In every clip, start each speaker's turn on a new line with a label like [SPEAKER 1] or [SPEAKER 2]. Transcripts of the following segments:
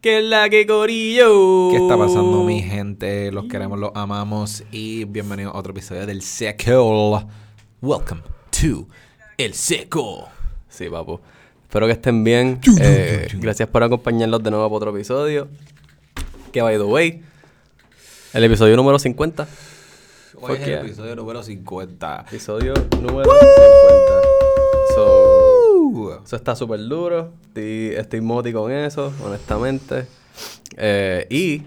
[SPEAKER 1] ¿Qué es la que corillo?
[SPEAKER 2] ¿Qué está pasando, mi gente? Los queremos, los amamos. Y bienvenidos a otro episodio del Seco. Welcome to El Seco.
[SPEAKER 1] Sí, papu. Espero que estén bien. Eh, gracias por acompañarnos de nuevo a otro episodio. Que by the way, el episodio número 50.
[SPEAKER 2] Hoy es el episodio número 50.
[SPEAKER 1] Episodio número 50. So, eso está súper duro. Estoy, estoy moti con eso, honestamente. Eh, y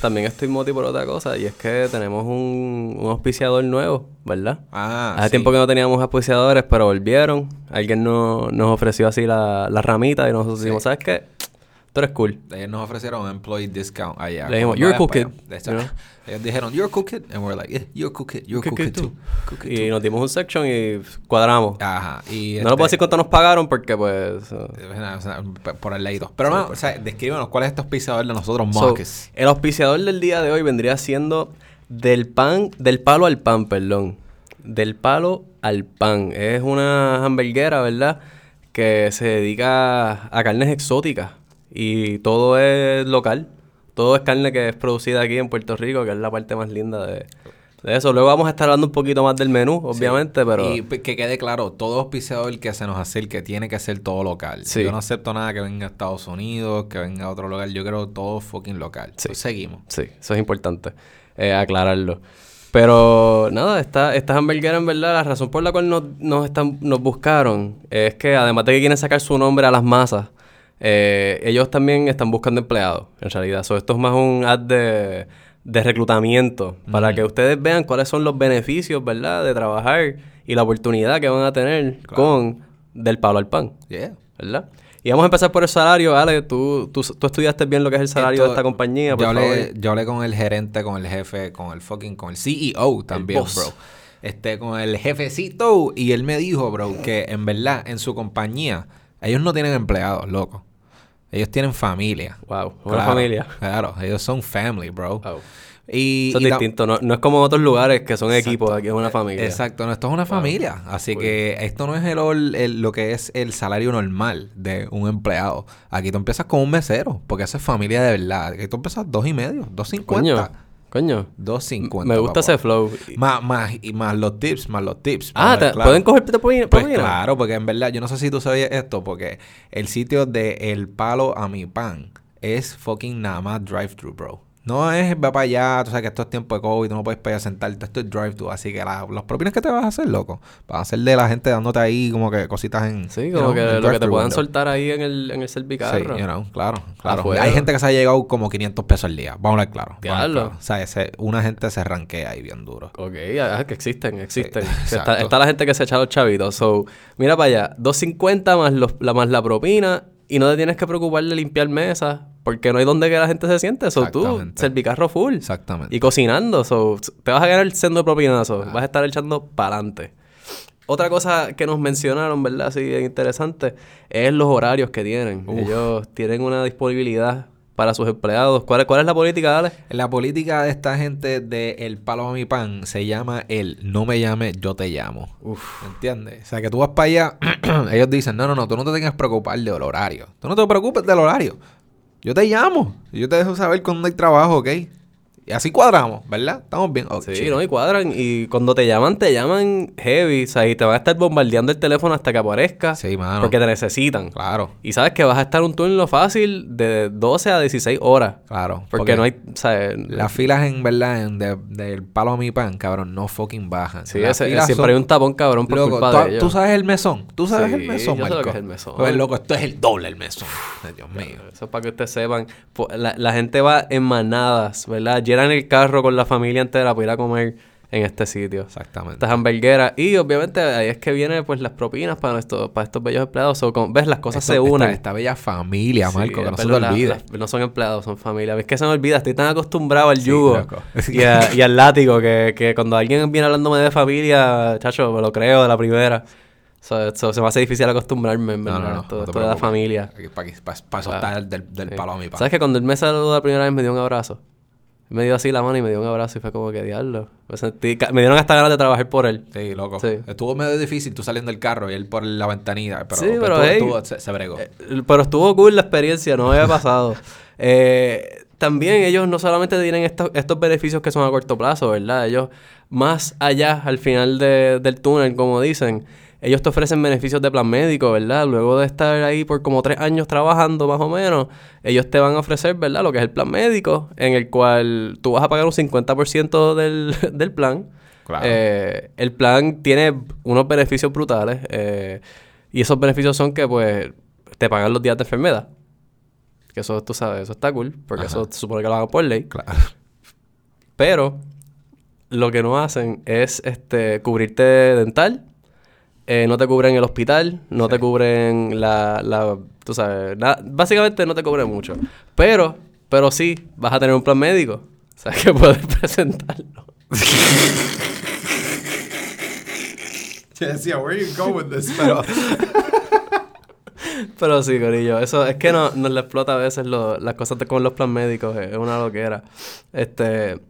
[SPEAKER 1] también estoy moti por otra cosa. Y es que tenemos un, un auspiciador nuevo, ¿verdad?
[SPEAKER 2] Ah,
[SPEAKER 1] Hace
[SPEAKER 2] sí.
[SPEAKER 1] tiempo que no teníamos auspiciadores, pero volvieron. Alguien nos, nos ofreció así la, la ramita y nosotros dijimos, ¿sabes qué? Tú eres cool.
[SPEAKER 2] Ellos nos ofrecieron un employee discount allá.
[SPEAKER 1] Le dijimos, "You're a cool kid", you know?
[SPEAKER 2] Ellos dijeron, you're a cool kid. And we're like, yeah, you're a cool kid. You're a cool kid too. Cool kid
[SPEAKER 1] Y
[SPEAKER 2] too.
[SPEAKER 1] nos dimos un section y cuadramos.
[SPEAKER 2] Ajá. Y
[SPEAKER 1] No lo puedo
[SPEAKER 2] este-
[SPEAKER 1] decir cuánto nos pagaron porque pues... uh,
[SPEAKER 2] por el leído. Pero no, o sea, descríbanos cuál es este auspiciador de nosotros,
[SPEAKER 1] So,
[SPEAKER 2] Marcus.
[SPEAKER 1] el auspiciador del día de hoy vendría siendo del pan, del palo al pan, perdón. Del palo al pan. Es una hamburguera, ¿verdad? Que se dedica a carnes exóticas. Y todo es local. Todo es carne que es producida aquí en Puerto Rico, que es la parte más linda de, de eso. Luego vamos a estar hablando un poquito más del menú, obviamente, pero...
[SPEAKER 2] Y p- que quede claro, todo auspiciador que se nos acerque tiene que ser todo local.
[SPEAKER 1] Sí.
[SPEAKER 2] Yo no acepto nada que venga a Estados Unidos, que venga a otro lugar. Yo quiero todo fucking local.
[SPEAKER 1] Sí.
[SPEAKER 2] Pues seguimos.
[SPEAKER 1] Sí, eso es importante eh, aclararlo. Pero nada, esta, estas hamburgueras, en verdad, la razón por la cual nos, nos, están, nos buscaron es que además de que quieren sacar su nombre a las masas, eh, ellos también están buscando empleados, en realidad. So, esto es más un ad de, de reclutamiento para que ustedes vean cuáles son los beneficios, ¿verdad?, de trabajar y la oportunidad que van a tener con del palo al pan,
[SPEAKER 2] Yeah.
[SPEAKER 1] ¿verdad? Y vamos a empezar por el salario, Ale. Tú, tú, tú estudiaste bien lo que es el salario de esta compañía, por
[SPEAKER 2] yo
[SPEAKER 1] favor.
[SPEAKER 2] hablé, yo hablé con el gerente, con el jefe, con el fucking, con el CEO también, bro. Este, con el jefecito. Y él me dijo, bro, que en verdad, en su compañía, ellos no tienen empleados, loco. Ellos tienen familia.
[SPEAKER 1] Wow, una
[SPEAKER 2] Claro,
[SPEAKER 1] familia.
[SPEAKER 2] Claro, ellos son family, bro.
[SPEAKER 1] Wow.
[SPEAKER 2] Y,
[SPEAKER 1] Eso es
[SPEAKER 2] y ta-
[SPEAKER 1] distinto, no, no es como otros lugares que son equipos, aquí es una familia.
[SPEAKER 2] Exacto, no, esto es una familia. Así que esto no es el, el- lo que es el salario normal de un empleado. Aquí tú empiezas con un mesero, porque eso es familia de verdad. Aquí tú empiezas dos y medio, dos cincuenta.
[SPEAKER 1] Coño.
[SPEAKER 2] Dos cincuenta.
[SPEAKER 1] Me gusta
[SPEAKER 2] papá.
[SPEAKER 1] ese flow.
[SPEAKER 2] Más, más, y más los tips, más los tips.
[SPEAKER 1] Ah, ¿te-
[SPEAKER 2] claro.
[SPEAKER 1] ¿pueden coger propina?
[SPEAKER 2] Pues
[SPEAKER 1] propina?
[SPEAKER 2] claro, porque en verdad, yo no sé si tú sabías esto, porque el sitio de El Palo a mi pan es fucking nada más drive-thru, bro. No es va para allá, tú sabes que esto es tiempo de COVID, no puedes para allá sentarte, esto es drive-thru. Así que la- los propinas que te vas a hacer, loco, vas a hacer de la gente dándote ahí como que cositas en.
[SPEAKER 1] Sí,
[SPEAKER 2] you
[SPEAKER 1] como
[SPEAKER 2] know,
[SPEAKER 1] que lo que te puedan soltar ahí en el, en el
[SPEAKER 2] Sí,
[SPEAKER 1] servicarro.
[SPEAKER 2] you know, claro, claro.
[SPEAKER 1] Afuera.
[SPEAKER 2] Hay gente que se ha llegado como 500 pesos al día. Vamos a hablar claro. claro. O sea, ese- una gente se ranquea ahí bien duro.
[SPEAKER 1] Ok, ah, que existen, existen.
[SPEAKER 2] Sí,
[SPEAKER 1] está, está la gente que se echa los chavitos. So, mira para allá, 250 más, los, la, más la propina y no te tienes que preocupar de limpiar mesas porque no hay donde que la gente se siente. So, tú, servicarro full.
[SPEAKER 2] Exactamente.
[SPEAKER 1] Y cocinando, so, te vas a ganar siendo propinazo, vas a estar echando para adelante. Otra cosa que nos mencionaron, ¿verdad? Así interesante, es los horarios que tienen. Ellos tienen una disponibilidad para sus empleados. ¿Cuál, es- cuál es la política, Ale?
[SPEAKER 2] La política de esta gente de El Palo a mi pan se llama el no me llame, yo te llamo.
[SPEAKER 1] Uf.
[SPEAKER 2] ¿Entiendes? O sea, que tú vas para allá, ellos dicen, no, no, no, tú no te tengas que preocupar del horario. Tú no te preocupes del horario. Yo te llamo. Yo te dejo saber cuándo hay trabajo, ¿ok? Y así cuadramos, ¿verdad? Estamos bien.
[SPEAKER 1] Sí. ¿no? Y cuadran. Y cuando te llaman, te llaman heavy. O sea, y te van a estar bombardeando el teléfono hasta que aparezca.
[SPEAKER 2] Sí, mano.
[SPEAKER 1] Porque te necesitan.
[SPEAKER 2] Claro,
[SPEAKER 1] Y sabes que vas a estar un turno fácil de 12 a 16 horas.
[SPEAKER 2] claro.
[SPEAKER 1] Porque, no hay... O sea,
[SPEAKER 2] Las filas en verdad en de- del palo a mi pan, cabrón, no fucking bajan.
[SPEAKER 1] Sí, ese- siempre
[SPEAKER 2] son-
[SPEAKER 1] hay un tapón cabrón por
[SPEAKER 2] Loco,
[SPEAKER 1] culpa
[SPEAKER 2] ¿tú,
[SPEAKER 1] de ellos.
[SPEAKER 2] tú sabes el mesón. Tú sabes
[SPEAKER 1] Sí,
[SPEAKER 2] el mesón,
[SPEAKER 1] yo sé lo
[SPEAKER 2] Marco?
[SPEAKER 1] que es el mesón.
[SPEAKER 2] Pues, loco, esto es el doble el mesón. Dios mío.
[SPEAKER 1] Eso es para que ustedes sepan. Po- La, la gente va en manadas, ¿verdad? Llenan el carro con la familia entera para ir a comer en este sitio.
[SPEAKER 2] Exactamente.
[SPEAKER 1] Estas hamburgueras. Y obviamente ahí es que vienen pues las propinas para, estos para estos bellos empleados. So, como- ¿Ves? Las cosas
[SPEAKER 2] Esto-
[SPEAKER 1] se unen.
[SPEAKER 2] Esta, esta bella familia,
[SPEAKER 1] Sí,
[SPEAKER 2] Marco, que no se te
[SPEAKER 1] la-
[SPEAKER 2] olvide.
[SPEAKER 1] la- no son empleados, son familia. Es que se me olvida, estoy tan acostumbrado al yugo y, a- y al látigo que, que cuando alguien viene hablándome de familia, chacho, me lo creo de la primera. So, so, se me hace difícil acostumbrarme, en verdad.
[SPEAKER 2] no, no.
[SPEAKER 1] esto,
[SPEAKER 2] no te
[SPEAKER 1] esto de la familia.
[SPEAKER 2] Para, para, para soltar del, palo a mi pan.
[SPEAKER 1] ¿Sabes que cuando él me saludó la primera vez me dio un abrazo? Me dio así la mano y me dio un abrazo y fue como que diablo. Me, sentí, ca- me dieron hasta ganas de trabajar por él.
[SPEAKER 2] Sí, loco.
[SPEAKER 1] Sí.
[SPEAKER 2] Estuvo medio difícil tú saliendo del carro y él por la ventanilla. Pero,
[SPEAKER 1] Sí,
[SPEAKER 2] pero
[SPEAKER 1] pero,
[SPEAKER 2] estuvo-
[SPEAKER 1] hey,
[SPEAKER 2] estuvo- se, se bregó.
[SPEAKER 1] Eh, pero estuvo cool la experiencia, no había pasado. Eh, también ellos no solamente tienen estos, estos beneficios que son a corto plazo, ¿verdad? Ellos más allá, al final de- del túnel, como dicen, ellos te ofrecen beneficios de plan médico, ¿verdad? Luego de estar ahí por como tres años trabajando más o menos, ellos te van a ofrecer, ¿verdad? Lo que es el plan médico, en el cual tú vas a pagar un 50% del, del plan.
[SPEAKER 2] Claro.
[SPEAKER 1] Eh, el plan tiene unos beneficios brutales. eh, y esos beneficios son que, pues, te pagan los días de enfermedad. Que eso, tú sabes, eso está cool. Porque
[SPEAKER 2] Ajá.
[SPEAKER 1] eso se supone que lo hagan por ley.
[SPEAKER 2] Claro.
[SPEAKER 1] Pero lo que no hacen es este cubrirte dental. Eh, no te cubren el hospital, no te cubren la, la tú sabes, na- básicamente no te cubren mucho. Pero, pero sí, vas a tener un plan médico. O sea, que puedes presentarlo.
[SPEAKER 2] Yo decía, where you go with this? Pero...
[SPEAKER 1] Pero sí, Corillo, eso es que no, nos le explota a veces lo- las cosas con los planes médicos, es una loquera. Este,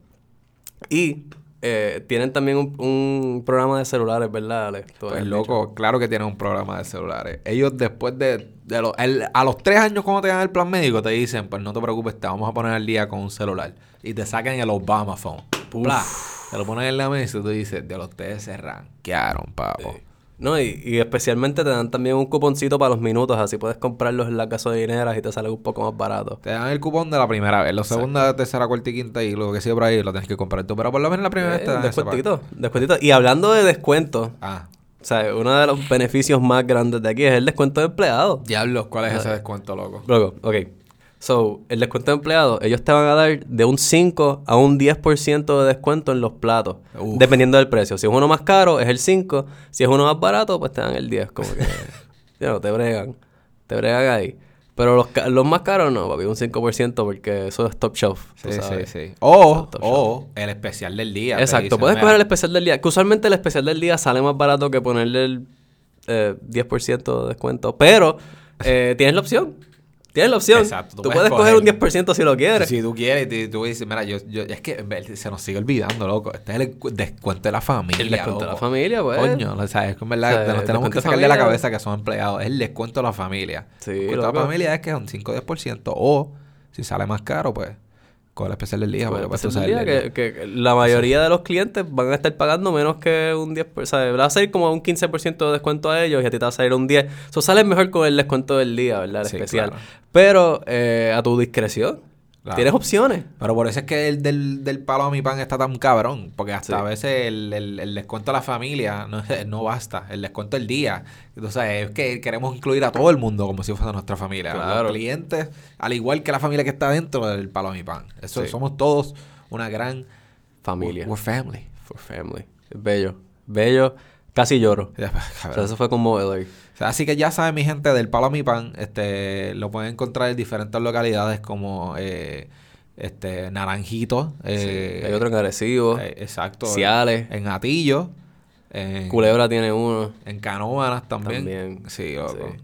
[SPEAKER 1] y eh, tienen también un, un programa de celulares, ¿verdad, Alex? Tú
[SPEAKER 2] Pues loco, claro que tienen un programa de celulares. Ellos después de, de el- a los tres años cuando te dan el plan médico te dicen, pues no te preocupes, te vamos a poner al día con un celular. Y te sacan el Obama phone. Bla. Te lo ponen en la mesa y tú dices, de los ustedes se ranquearon, papo.
[SPEAKER 1] No, y, y especialmente te dan también un cuponcito para los minutos, así puedes comprarlos en las gasolineras y te sale un poco más barato.
[SPEAKER 2] Te dan el cupón de la primera vez. La segunda, tercera, cuarta y quinta y lo que sigue por ahí lo tienes que comprar tú. Pero por lo menos la primera vez te
[SPEAKER 1] Eh,
[SPEAKER 2] dan ese
[SPEAKER 1] descuentito, descuentito. Y hablando de descuento,
[SPEAKER 2] Ah.
[SPEAKER 1] o sea, uno de los beneficios más grandes de aquí es el descuento de empleados.
[SPEAKER 2] Diablos, ¿cuál es ese descuento, loco?
[SPEAKER 1] Loco, ok. So, el descuento de empleados, ellos te van a dar de un 5 a un 10% de descuento en los platos.
[SPEAKER 2] Uf.
[SPEAKER 1] Dependiendo del precio. Si es uno más caro, es el 5. Si es uno más barato, pues te dan el 10. Como que, know, te bregan. Te bregan ahí. Pero los, los más caros no, papi, un 5% porque eso es top shelf.
[SPEAKER 2] Sí, sí,
[SPEAKER 1] sabes.
[SPEAKER 2] sí. O, o el especial del día.
[SPEAKER 1] Exacto,
[SPEAKER 2] dicen,
[SPEAKER 1] puedes
[SPEAKER 2] "Mira,
[SPEAKER 1] coger el especial del día. Que usualmente el especial del día sale más barato que ponerle el eh, 10% de descuento. Pero eh, tienes la opción. Tienes la opción.
[SPEAKER 2] Exacto,
[SPEAKER 1] tú,
[SPEAKER 2] tú
[SPEAKER 1] puedes coger un
[SPEAKER 2] coger-
[SPEAKER 1] 10% si lo quieres.
[SPEAKER 2] Si tú quieres, y tú dices, mira, yo, yo, es que se nos sigue olvidando, loco. Este es el cu- descuento de la familia.
[SPEAKER 1] El descuento de la familia, pues.
[SPEAKER 2] Coño, o sea, es que en verdad
[SPEAKER 1] O sea,
[SPEAKER 2] nos tenemos que
[SPEAKER 1] de
[SPEAKER 2] sacar de la cabeza que son empleados. Es el descuento de la familia.
[SPEAKER 1] Sí,
[SPEAKER 2] el descuento de la familia es que es un 5 o 10%. O, si sale más caro, pues, con el especial del día.
[SPEAKER 1] Con
[SPEAKER 2] porque
[SPEAKER 1] el
[SPEAKER 2] pues, tú
[SPEAKER 1] especial
[SPEAKER 2] sabes,
[SPEAKER 1] del día,
[SPEAKER 2] el-
[SPEAKER 1] que, que la mayoría de los clientes van a estar pagando menos que un 10%. O sea, va a salir como un 15% de descuento a ellos y a ti te va a salir un 10%. Eso sale mejor con el descuento del día, ¿verdad? El
[SPEAKER 2] Sí,
[SPEAKER 1] especial.
[SPEAKER 2] claro.
[SPEAKER 1] Pero eh, a tu discreción.
[SPEAKER 2] Claro.
[SPEAKER 1] Tienes opciones.
[SPEAKER 2] Pero por eso es que el del, del palo a mi pan está tan cabrón. Porque hasta
[SPEAKER 1] Sí.
[SPEAKER 2] a veces el, el- el descuento a la familia no, no basta. El descuento del día. Entonces es que queremos incluir a todo el mundo como si fuera nuestra familia.
[SPEAKER 1] Claro.
[SPEAKER 2] Los clientes, al igual que la familia que está dentro del palo a mi pan. Eso,
[SPEAKER 1] Sí.
[SPEAKER 2] Somos todos una gran
[SPEAKER 1] Familia.
[SPEAKER 2] We're family.
[SPEAKER 1] For family. Es bello. Bello. Casi lloro. O sea, eso fue conmovedor.
[SPEAKER 2] O sea, así que ya saben, mi gente, del palo a mi pan, este, lo pueden encontrar en diferentes localidades como eh, este Naranjito. eh,
[SPEAKER 1] Hay otro en Arecibo.
[SPEAKER 2] eh, exacto.
[SPEAKER 1] Ciales.
[SPEAKER 2] En Atillo. En,
[SPEAKER 1] Culebra tiene uno.
[SPEAKER 2] en Canóvanas también.
[SPEAKER 1] También.
[SPEAKER 2] Sí, loco.
[SPEAKER 1] Sí.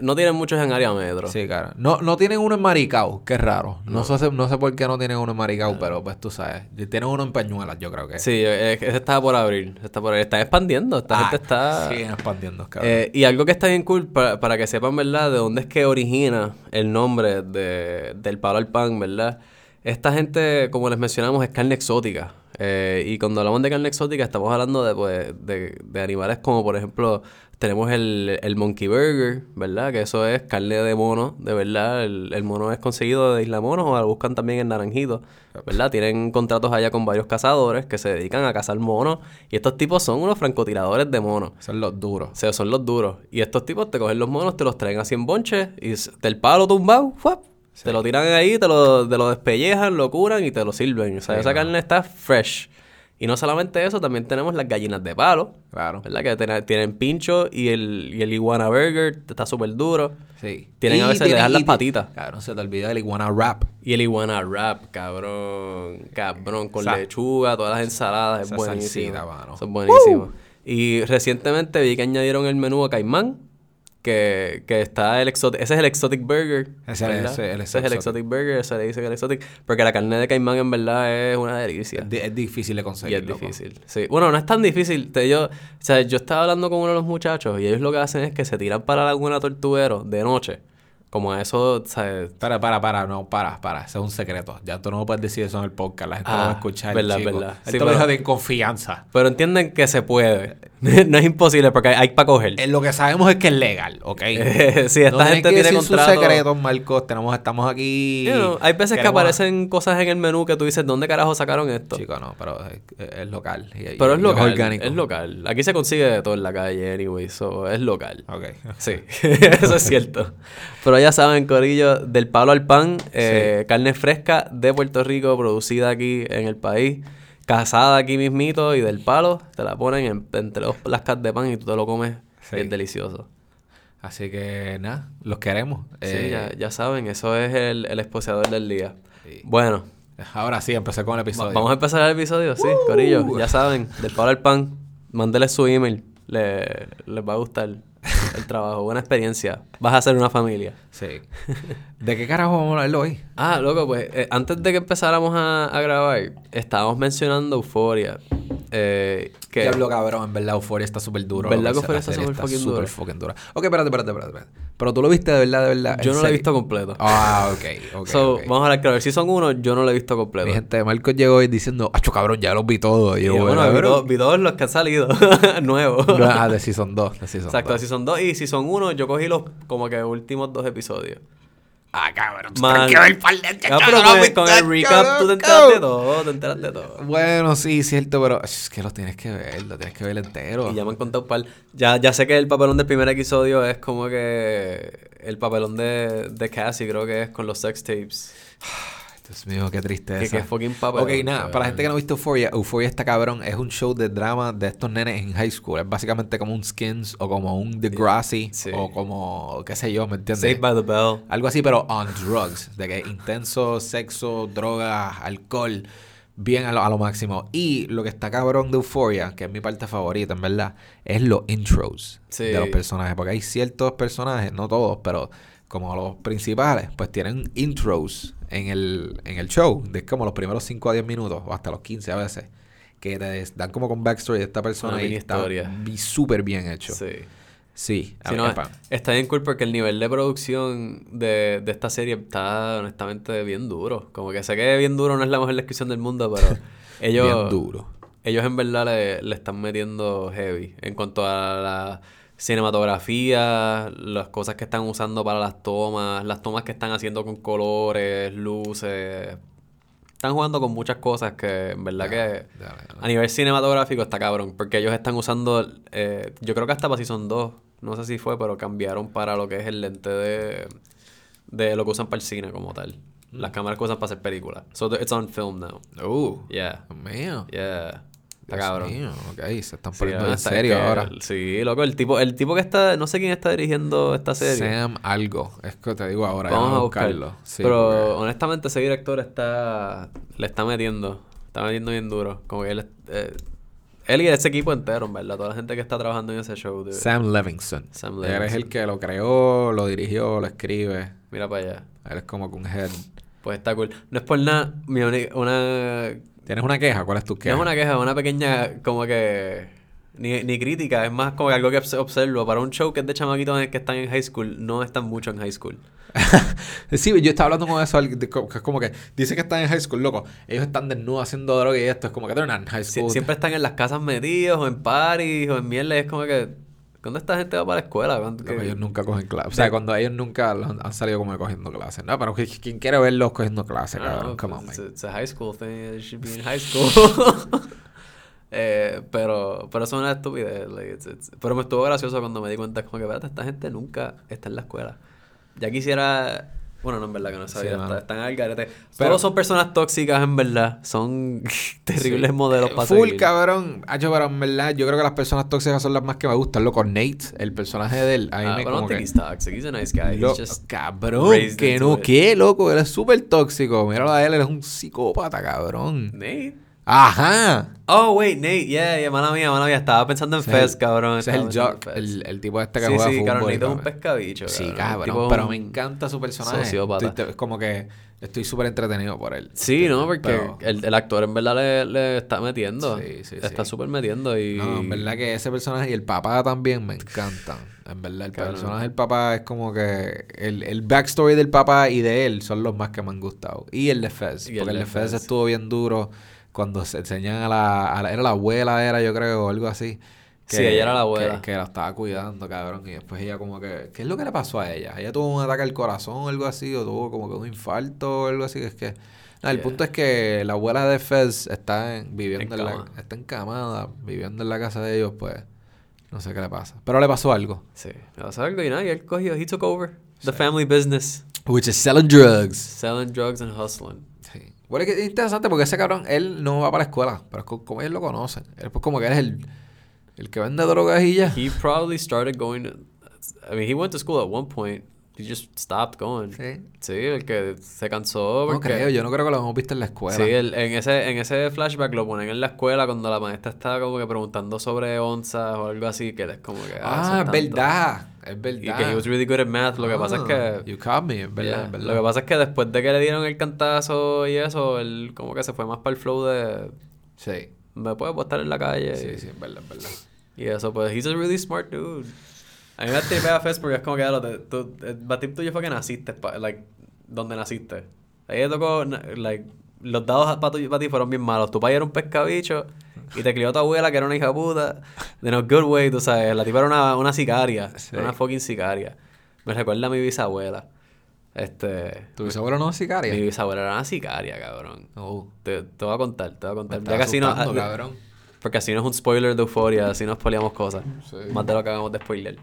[SPEAKER 1] No tienen muchos en área metro.
[SPEAKER 2] Sí, cara. No, no tienen uno en Maricao, qué raro. No, sé, no sé por qué no tienen uno en Maricao, pero pues tú sabes. Tienen uno en Peñuelas, yo creo que.
[SPEAKER 1] Sí, eh, ese estaba por abrir. Está por abrir. Están expandiendo. Esta
[SPEAKER 2] Ah,
[SPEAKER 1] gente está...
[SPEAKER 2] Siguen expandiendo, cabrón.
[SPEAKER 1] Eh, y algo que está bien cool, para, para que sepan, ¿verdad? De dónde es que origina el nombre de, del palo al pan, ¿verdad? Esta gente, como les mencionamos, es carne exótica. Eh, y cuando hablamos de carne exótica, estamos hablando de, pues, de, de animales como, por ejemplo, tenemos el, el monkey burger, ¿verdad? Que eso es carne de mono, de verdad. El, el mono es conseguido de Isla Monos o la buscan también en Naranjito, ¿verdad? Tienen contratos allá con varios cazadores que se dedican a cazar monos. Y estos tipos son unos francotiradores de monos.
[SPEAKER 2] Son los duros.
[SPEAKER 1] O sea, son los duros. Y estos tipos te cogen los monos, te los traen así en bonche y del palo tumbado, ¡fuap! Te lo tiran ahí, te lo, te lo despellejan, lo curan y te lo sirven. O sea,
[SPEAKER 2] Sí,
[SPEAKER 1] esa
[SPEAKER 2] no.
[SPEAKER 1] carne está fresh. Y no solamente eso, también tenemos las gallinas de palo,
[SPEAKER 2] Claro.
[SPEAKER 1] ¿verdad? Que tienen, tienen pincho y el, y el iguana burger está súper duro.
[SPEAKER 2] Sí.
[SPEAKER 1] Tienen a veces, le dejan las
[SPEAKER 2] y-
[SPEAKER 1] patitas.
[SPEAKER 2] Claro, se te olvida el iguana wrap.
[SPEAKER 1] Y el iguana wrap, cabrón. Cabrón, con lechuga, todas las ensaladas. Es buenísimo.
[SPEAKER 2] salsita, mano.
[SPEAKER 1] Eso es buenísimo. Y recientemente vi que añadieron el menú a Caimán. Que, que está el exotic... Ese es el exotic burger.
[SPEAKER 2] Ese es- ese- el
[SPEAKER 1] Ese es el
[SPEAKER 2] exotic.
[SPEAKER 1] burger. Se le dice el exotic. Porque la carne de Caimán en verdad es una delicia.
[SPEAKER 2] Es, di- es difícil de
[SPEAKER 1] Y
[SPEAKER 2] conseguir.
[SPEAKER 1] es
[SPEAKER 2] loco.
[SPEAKER 1] difícil. Sí. Bueno, no es tan difícil. Te, yo, o sea, yo estaba hablando con uno de los muchachos y ellos lo que hacen es que se tiran para la Laguna Tortuguero de noche. Como eso, ¿sabes?
[SPEAKER 2] Para, para, para, no, para, para. Eso es un secreto. Ya tú no puedes decir eso en el podcast. La gente
[SPEAKER 1] Ah,
[SPEAKER 2] no va a escuchar.
[SPEAKER 1] verdad,
[SPEAKER 2] chico.
[SPEAKER 1] verdad.
[SPEAKER 2] Esto
[SPEAKER 1] Sí,
[SPEAKER 2] lo
[SPEAKER 1] pero-
[SPEAKER 2] deja de confianza.
[SPEAKER 1] Pero entienden que se puede. no es imposible porque hay, para coger.
[SPEAKER 2] Eh, lo que sabemos es que es legal, ¿ok?
[SPEAKER 1] sí, esta
[SPEAKER 2] no
[SPEAKER 1] gente
[SPEAKER 2] que
[SPEAKER 1] tiene
[SPEAKER 2] decir
[SPEAKER 1] contrato.
[SPEAKER 2] sus secretos, Marcos. Tenemos, estamos aquí.
[SPEAKER 1] You know, hay veces que aparecen cosas en el menú que tú dices, ¿dónde carajo sacaron esto?
[SPEAKER 2] Chico, no, pero es, es local. y-
[SPEAKER 1] Pero
[SPEAKER 2] y-
[SPEAKER 1] es local.
[SPEAKER 2] orgánico.
[SPEAKER 1] Es local. Aquí se consigue de todo en la calle, anyway, so es local.
[SPEAKER 2] Ok.
[SPEAKER 1] Sí, eso es cierto. Pero ya saben, Corillo, del palo al pan, eh, carne fresca de Puerto Rico, producida aquí en el país, cazada aquí mismito y del palo, te la ponen en- entre dos plascas de pan y tú te lo comes.
[SPEAKER 2] Sí.
[SPEAKER 1] Es delicioso.
[SPEAKER 2] Así que nada, los queremos.
[SPEAKER 1] Sí,
[SPEAKER 2] Eh,
[SPEAKER 1] ya, ya saben, eso es el, el esposeador del día.
[SPEAKER 2] Sí.
[SPEAKER 1] Bueno,
[SPEAKER 2] Ahora sí, empecé con el episodio.
[SPEAKER 1] vamos a empezar el episodio, sí,
[SPEAKER 2] Uh.
[SPEAKER 1] Corillo, ya saben, del palo al pan, mándele su email, le, les va a gustar el trabajo, buena experiencia, vas a ser una familia.
[SPEAKER 2] Sí. ¿De qué carajo vamos a hablar hoy?
[SPEAKER 1] Ah, loco, pues eh, antes de que empezáramos a, a grabar, estábamos mencionando Euforia. Eh, que
[SPEAKER 2] Diablo cabrón, en verdad Euphoria está súper duro.
[SPEAKER 1] ¿Verdad que Euphoria está
[SPEAKER 2] serie
[SPEAKER 1] súper fucking dura?
[SPEAKER 2] fucking dura? Ok, espérate, espérate, espérate, espérate. Pero tú lo viste de verdad, de verdad.
[SPEAKER 1] yo no lo he visto completo.
[SPEAKER 2] Ah, ok, ok.
[SPEAKER 1] so,
[SPEAKER 2] ok.
[SPEAKER 1] vamos a hablar claro. Si son uno, yo no lo he visto completo.
[SPEAKER 2] Mi gente, Marcos llegó hoy diciendo, acho cabrón, ya los vi todos. Y yo,
[SPEAKER 1] bueno,
[SPEAKER 2] bueno,
[SPEAKER 1] vi, todos- vi todos los que han salido nuevos.
[SPEAKER 2] Ah, de Season 2. De season
[SPEAKER 1] Exacto,
[SPEAKER 2] 2.
[SPEAKER 1] si son dos y si son uno, yo cogí los como que últimos dos episodios.
[SPEAKER 2] Ah, cabrón. tú
[SPEAKER 1] Man.
[SPEAKER 2] ver par de
[SPEAKER 1] Ah, pero
[SPEAKER 2] no
[SPEAKER 1] con,
[SPEAKER 2] lo
[SPEAKER 1] el- con el recap tú te enteras de todo, te enteras de todo.
[SPEAKER 2] Bueno, sí, cierto, pero es que los tienes que ver, lo tienes que ver entero.
[SPEAKER 1] Y ya me han contado un par. Ya, ya sé que el papelón del primer episodio es como que el papelón de, de Cassie, creo que es con los sex tapes.
[SPEAKER 2] Dios mío, qué tristeza.
[SPEAKER 1] Que, que fucking papelón.
[SPEAKER 2] Ok, nada, para la gente que no ha visto Euphoria, Euphoria está cabrón, es un show de drama de estos nenes en high school. Es básicamente como un Skins o como un Degrassi
[SPEAKER 1] Sí.
[SPEAKER 2] o como, qué sé yo, ¿me entiendes?
[SPEAKER 1] Saved by the Bell.
[SPEAKER 2] Algo así, pero on drugs. De que intenso, sexo, drogas, alcohol, bien a lo, a lo máximo. Y lo que está cabrón de Euphoria, que es mi parte favorita, en verdad, es los intros
[SPEAKER 1] Sí.
[SPEAKER 2] de los personajes. Porque hay ciertos personajes, no todos, pero como los principales, pues tienen intros en el, en el show. De como los primeros 5 a 10 minutos, o hasta los 15 a veces. Que te dan como con backstory de esta persona
[SPEAKER 1] Una
[SPEAKER 2] y está súper bien hecho.
[SPEAKER 1] Sí.
[SPEAKER 2] Sí, a mí
[SPEAKER 1] no, está bien cool porque el nivel de producción de, de esta serie está honestamente bien duro. Como que sé que bien duro no es la mejor descripción del mundo, pero ellos,
[SPEAKER 2] bien duro.
[SPEAKER 1] ellos en verdad le, le están metiendo heavy en cuanto a la cinematografía, las cosas que están usando para las tomas, las tomas que están haciendo con colores, luces. Están jugando con muchas cosas que en verdad que a nivel cinematográfico está cabrón, porque ellos están usando, eh, yo creo que hasta para Season 2, no sé si fue, pero cambiaron para lo que es el lente de, de lo que usan para el cine como tal. Las cámaras que usan para hacer películas. So it's on film now.
[SPEAKER 2] Uh,
[SPEAKER 1] Yeah,
[SPEAKER 2] mío.
[SPEAKER 1] yeah. Está cabrón.
[SPEAKER 2] mío, ok, se están
[SPEAKER 1] Sí,
[SPEAKER 2] poniendo
[SPEAKER 1] ah,
[SPEAKER 2] en serio
[SPEAKER 1] que-
[SPEAKER 2] ahora.
[SPEAKER 1] Sí, loco, el tipo, el tipo que está, no sé quién está dirigiendo esta serie.
[SPEAKER 2] Sam algo, es que te digo ahora,
[SPEAKER 1] Vamos
[SPEAKER 2] vamos
[SPEAKER 1] a buscarlo.
[SPEAKER 2] buscarlo. Sí,
[SPEAKER 1] Pero
[SPEAKER 2] porque-
[SPEAKER 1] honestamente ese director está le está metiendo, está metiendo bien duro. Como que él, eh, él y ese equipo entero, en verdad, toda la gente que está trabajando en ese show. dude.
[SPEAKER 2] Sam Levinson.
[SPEAKER 1] Sam
[SPEAKER 2] Él es
[SPEAKER 1] Levinson.
[SPEAKER 2] el que lo creó, lo dirigió, lo escribe.
[SPEAKER 1] Mira para allá.
[SPEAKER 2] Él es como que un head.
[SPEAKER 1] Pues está cool. No es por nada, mi una
[SPEAKER 2] ¿Tienes una queja? ¿Cuál es tu
[SPEAKER 1] no
[SPEAKER 2] queja?
[SPEAKER 1] es una queja, una pequeña como que ni, ni crítica, es más como que algo que obs- observo. Para un show que es de chamaquitos en- que están en high school, no están mucho en high school.
[SPEAKER 2] sí, yo estaba hablando con eso, que es como que dice que están en high school, loco. Ellos están desnudos haciendo droga y esto. Es como que not in high
[SPEAKER 1] Sie-
[SPEAKER 2] school.
[SPEAKER 1] siempre están en las casas metidos o en parties o en mierda. y Es como que, ¿cuándo esta gente va para la escuela? ¿Cuándo-
[SPEAKER 2] Loco,
[SPEAKER 1] qué-
[SPEAKER 2] ellos nunca cogen clases. O sea, cuando ellos nunca los han, salido como cogiendo clases. No, pero ¿qui- ¿quién quiere verlos cogiendo clases,
[SPEAKER 1] don't
[SPEAKER 2] cabrón?
[SPEAKER 1] know,
[SPEAKER 2] Come on,
[SPEAKER 1] pues,
[SPEAKER 2] man.
[SPEAKER 1] it's, it's a high school thing. It should be in high school. eh, pero, pero eso es una estupidez. like, it's- it's- pero me estuvo gracioso cuando me di cuenta como que, espérate, esta gente nunca está en la escuela. Ya quisiera... Bueno, no, en verdad que no sabía.
[SPEAKER 2] Sí,
[SPEAKER 1] está- están al garete.
[SPEAKER 2] Pero-
[SPEAKER 1] Todos son personas tóxicas, en verdad. Son terribles
[SPEAKER 2] Sí.
[SPEAKER 1] modelos
[SPEAKER 2] Eh,
[SPEAKER 1] para
[SPEAKER 2] Full,
[SPEAKER 1] seguir.
[SPEAKER 2] cabrón. Hacho, pero en verdad, yo creo que las personas tóxicas son las más que me gustan. Loco, Nate, el personaje de él, a mí
[SPEAKER 1] Ah,
[SPEAKER 2] me
[SPEAKER 1] pero
[SPEAKER 2] como que...
[SPEAKER 1] he's toxic. He's a nice guy.
[SPEAKER 2] Lo-
[SPEAKER 1] He's just
[SPEAKER 2] cabrón, que no. ¿qué, loco? Él es súper tóxico. Míralo a él, él es un psicópata, cabrón.
[SPEAKER 1] Nate.
[SPEAKER 2] Ajá.
[SPEAKER 1] Oh, wait, Nate, yeah, yeah, mala mía, mala mía. Estaba pensando en
[SPEAKER 2] es
[SPEAKER 1] Fez, cabrón.
[SPEAKER 2] Ese es el Jock, el, el tipo este que
[SPEAKER 1] Sí,
[SPEAKER 2] juega
[SPEAKER 1] sí,
[SPEAKER 2] fútbol.
[SPEAKER 1] Nate es un
[SPEAKER 2] cabrón.
[SPEAKER 1] pescabicho.
[SPEAKER 2] Sí,
[SPEAKER 1] cabrón.
[SPEAKER 2] pero me encanta su personaje.
[SPEAKER 1] sociópata.
[SPEAKER 2] Estoy- te- como que estoy súper entretenido por él.
[SPEAKER 1] Sí, ¿no? Porque
[SPEAKER 2] Pero-
[SPEAKER 1] el, el actor en verdad le, le está metiendo.
[SPEAKER 2] Sí, sí,
[SPEAKER 1] Está
[SPEAKER 2] sí.
[SPEAKER 1] súper metiendo y...
[SPEAKER 2] No, en verdad que ese personaje y el papá también me encantan. En verdad, el
[SPEAKER 1] Cabrón.
[SPEAKER 2] personaje del papá es como que... El, el backstory del papá y de él son los más que me han gustado. Y el de Fez.
[SPEAKER 1] Y
[SPEAKER 2] Porque el
[SPEAKER 1] de
[SPEAKER 2] Fez. estuvo bien duro cuando se enseñan a la, a la- Era la abuela, era yo creo, o algo así.
[SPEAKER 1] Sí, ella era la abuela.
[SPEAKER 2] Que, que la estaba cuidando, cabrón. Y después ella como que... ¿Qué es lo que le pasó a ella? Ella tuvo un ataque al corazón o algo así. O tuvo como que un infarto o algo así. Es que... No, el
[SPEAKER 1] Yeah.
[SPEAKER 2] punto es que la abuela de Fez está en- viviendo
[SPEAKER 1] En
[SPEAKER 2] en, la, está encamada, viviendo en la casa de ellos, pues no sé qué le pasa. Pero le pasó algo.
[SPEAKER 1] Sí. Le pasó algo y nada, y él cogió, he took over the family business.
[SPEAKER 2] Which is selling drugs.
[SPEAKER 1] Selling drugs and hustling.
[SPEAKER 2] Bueno, es que es interesante porque ese cabrón, él no va para la escuela, pero como ellos lo conocen. Él pues como que él es el, el que vende drogas y ya.
[SPEAKER 1] He probably started going... to- I mean, he went to school at one point. He just stopped going.
[SPEAKER 2] Sí.
[SPEAKER 1] Sí, el que se cansó
[SPEAKER 2] No
[SPEAKER 1] porque...
[SPEAKER 2] creo, yo no creo que lo hemos visto en la escuela.
[SPEAKER 1] Sí, el- en, ese, en ese flashback lo ponen en la escuela cuando la maestra estaba como que preguntando sobre onzas o algo así, que él es como que...
[SPEAKER 2] ah,
[SPEAKER 1] eso
[SPEAKER 2] es verdad. Es verdad.
[SPEAKER 1] Y que he was really good at math. Lo que pasa es
[SPEAKER 2] Ah,
[SPEAKER 1] que...
[SPEAKER 2] You caught me, es verdad,
[SPEAKER 1] Yeah,
[SPEAKER 2] es verdad.
[SPEAKER 1] Lo que pasa es que después de que le dieron el cantazo y eso, él como que se fue más para el flow de...
[SPEAKER 2] Sí.
[SPEAKER 1] Me puedo estar en la calle.
[SPEAKER 2] Sí,
[SPEAKER 1] y,
[SPEAKER 2] sí, es verdad, es verdad.
[SPEAKER 1] y eso, pues, he's a really smart dude. A mí me tripea Fest porque es como que, tú, el batip tuyo fue que naciste, like, donde naciste. Ahí tocó, like, los dados para ti, pa' ti fueron bien malos. Tu padre era un pescabicho y te crió tu abuela que era una hija puta. De no good way, tú sabes. La tipa era una, una sicaria.
[SPEAKER 2] Sí.
[SPEAKER 1] Una fucking sicaria. Me recuerda a mi bisabuela. Este...
[SPEAKER 2] ¿Tu bisabuelo no es sicaria?
[SPEAKER 1] Mi bisabuela era una sicaria, cabrón.
[SPEAKER 2] Oh.
[SPEAKER 1] Te, te voy a contar, te voy a contar.
[SPEAKER 2] estás
[SPEAKER 1] Ya casi no...
[SPEAKER 2] asustando,
[SPEAKER 1] ah,
[SPEAKER 2] cabrón.
[SPEAKER 1] Porque así no es un spoiler de euforia, así no spoileamos cosas.
[SPEAKER 2] Sí.
[SPEAKER 1] Más de lo que hagamos de spoiler.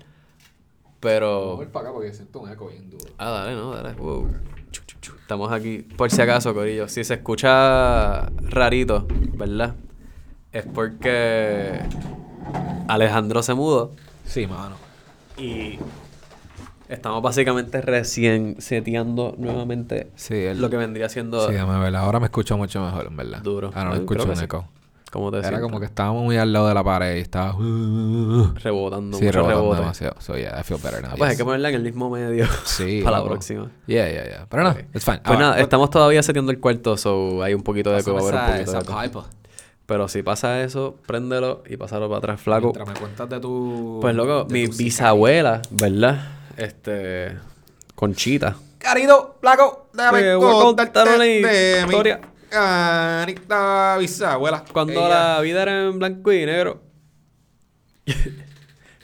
[SPEAKER 1] Pero.
[SPEAKER 2] Vamos para acá porque siento un eco bien duro.
[SPEAKER 1] Ah, dale, no, dale. Wow. Estamos aquí, por si acaso, Corillo. Si se escucha rarito, ¿verdad? Es porque Alejandro se mudó
[SPEAKER 2] Sí, mano.
[SPEAKER 1] y estamos básicamente recién seteando nuevamente
[SPEAKER 2] Sí, el-
[SPEAKER 1] lo que vendría siendo
[SPEAKER 2] Sí, déjame ver. Ahora me escucho mucho mejor, en verdad.
[SPEAKER 1] Duro.
[SPEAKER 2] Ahora no
[SPEAKER 1] Ay,
[SPEAKER 2] escucho un
[SPEAKER 1] sí. ¿Cómo te
[SPEAKER 2] Era como que estábamos muy al lado de la pared y estaba...
[SPEAKER 1] rebotando,
[SPEAKER 2] sí,
[SPEAKER 1] mucho
[SPEAKER 2] rebotando
[SPEAKER 1] rebote.
[SPEAKER 2] demasiado. So, yeah, I feel better now.
[SPEAKER 1] Ah, pues hay
[SPEAKER 2] yes.
[SPEAKER 1] que ponerla en el mismo medio
[SPEAKER 2] Sí.
[SPEAKER 1] para la próxima.
[SPEAKER 2] Yeah, yeah, yeah. Pero no,
[SPEAKER 1] Ok.
[SPEAKER 2] it's fine.
[SPEAKER 1] Pues
[SPEAKER 2] Ah,
[SPEAKER 1] nada,
[SPEAKER 2] but-
[SPEAKER 1] estamos todavía seteando el cuarto, so hay un poquito de eco, va a haber un poquito
[SPEAKER 2] esa-
[SPEAKER 1] de. Pero si pasa eso, préndelo y pásalo para atrás, flaco.
[SPEAKER 2] Mientras me cuentas de tu...
[SPEAKER 1] Pues loco,
[SPEAKER 2] de
[SPEAKER 1] mi bisabuela, ¿verdad? Este. Conchita.
[SPEAKER 2] Querido, flaco, déjame contarte
[SPEAKER 1] contar una
[SPEAKER 2] de mi
[SPEAKER 1] historia.
[SPEAKER 2] Carita bisabuela.
[SPEAKER 1] Cuando
[SPEAKER 2] Ella-
[SPEAKER 1] la vida era en blanco y negro.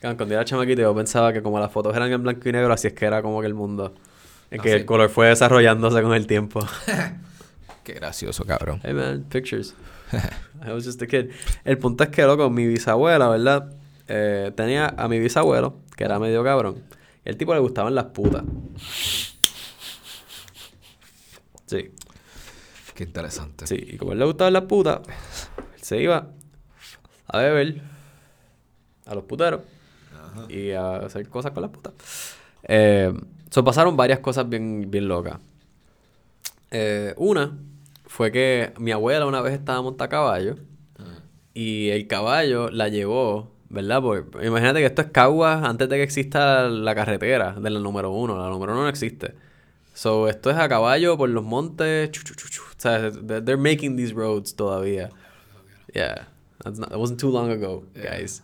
[SPEAKER 1] Cuando yo era chamaquito, yo pensaba que como las fotos eran en blanco y negro, así es que era como que el mundo. En que
[SPEAKER 2] Así.
[SPEAKER 1] el color fue desarrollándose con el tiempo.
[SPEAKER 2] Qué gracioso, cabrón.
[SPEAKER 1] Hey man, pictures. I was just a kid. El punto es que, loco, mi bisabuela, ¿verdad? Eh, tenía a mi bisabuelo, que era medio cabrón. Y el tipo le gustaban las putas. Sí,
[SPEAKER 2] Qué interesante.
[SPEAKER 1] sí. Y como él le gustaban las putas, él se iba a beber a los puteros y a hacer cosas con las putas. Eh, so pasaron varias cosas bien, bien locas. Eh, una fue que mi abuela una vez estaba montada a caballo y el caballo la llevó, ¿verdad? Porque imagínate que esto es Caguas antes de que exista la carretera de la número uno. La número uno no existe. So, esto es a caballo por los montes. chu, chu, chu, chu. O sea, they're making these roads todavía. Yeah. That's not- that wasn't too long ago, guys.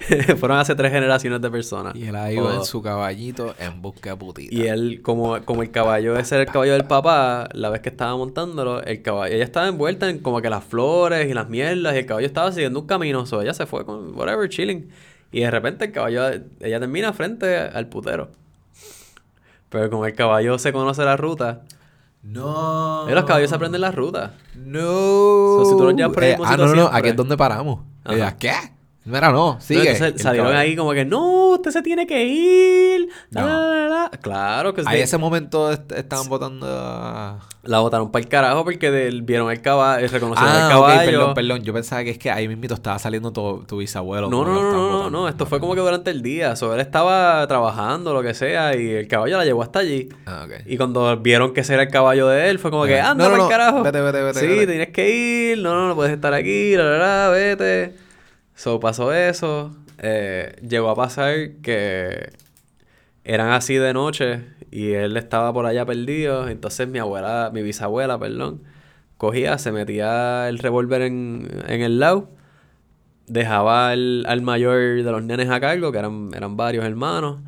[SPEAKER 1] Fueron hace tres generaciones de personas.
[SPEAKER 2] Y él ahí iba
[SPEAKER 1] O-
[SPEAKER 2] en su caballito en busca de putita.
[SPEAKER 1] y él, como, como el caballo, ese era el caballo del papá, la vez que estaba montándolo, el caballo, ella estaba envuelta en como que las flores y las mierdas, y el caballo estaba siguiendo un camino, so ella se fue con whatever, chilling. Y de repente el caballo, ella termina frente al putero. Pero como el caballo se conoce la ruta,
[SPEAKER 2] No.
[SPEAKER 1] los caballos se aprenden la ruta.
[SPEAKER 2] No.
[SPEAKER 1] So, si tú lo llevas por el
[SPEAKER 2] Eh, ah, no, no, no. Aquí es donde paramos. Ella, ¿qué? Mira, no, sigue.
[SPEAKER 1] Entonces
[SPEAKER 2] El
[SPEAKER 1] salieron ahí como que, no, usted se tiene que ir.
[SPEAKER 2] No.
[SPEAKER 1] La, la, la. Claro que sí.
[SPEAKER 2] Ahí ese momento est- estaban votando a...
[SPEAKER 1] La botaron para el carajo porque del- vieron el caballo, reconocieron el
[SPEAKER 2] Ah, ok,
[SPEAKER 1] caballo.
[SPEAKER 2] perdón, perdón. Yo pensaba que es que ahí mismito estaba saliendo tu, tu bisabuelo.
[SPEAKER 1] No, no, no, no, no,
[SPEAKER 2] votando.
[SPEAKER 1] no, esto fue como que durante el día. So, él estaba trabajando, lo que sea, y el caballo la llevó hasta allí.
[SPEAKER 2] Ah, ok.
[SPEAKER 1] Y cuando vieron que ese era el caballo de él, fue como que,
[SPEAKER 2] Ajá.
[SPEAKER 1] anda
[SPEAKER 2] No, no,
[SPEAKER 1] pa'l
[SPEAKER 2] no,
[SPEAKER 1] carajo.
[SPEAKER 2] vete, vete, vete,
[SPEAKER 1] Sí,
[SPEAKER 2] vete.
[SPEAKER 1] tienes que ir, no, no, no puedes estar aquí, la, la, vete. So, pasó eso. Eh, llegó a pasar que eran así de noche y él estaba por allá perdido. Entonces mi abuela, mi bisabuela, perdón, cogía, se metía el revólver en, en el lado, dejaba al, al mayor de los nenes a cargo, que eran, eran varios hermanos,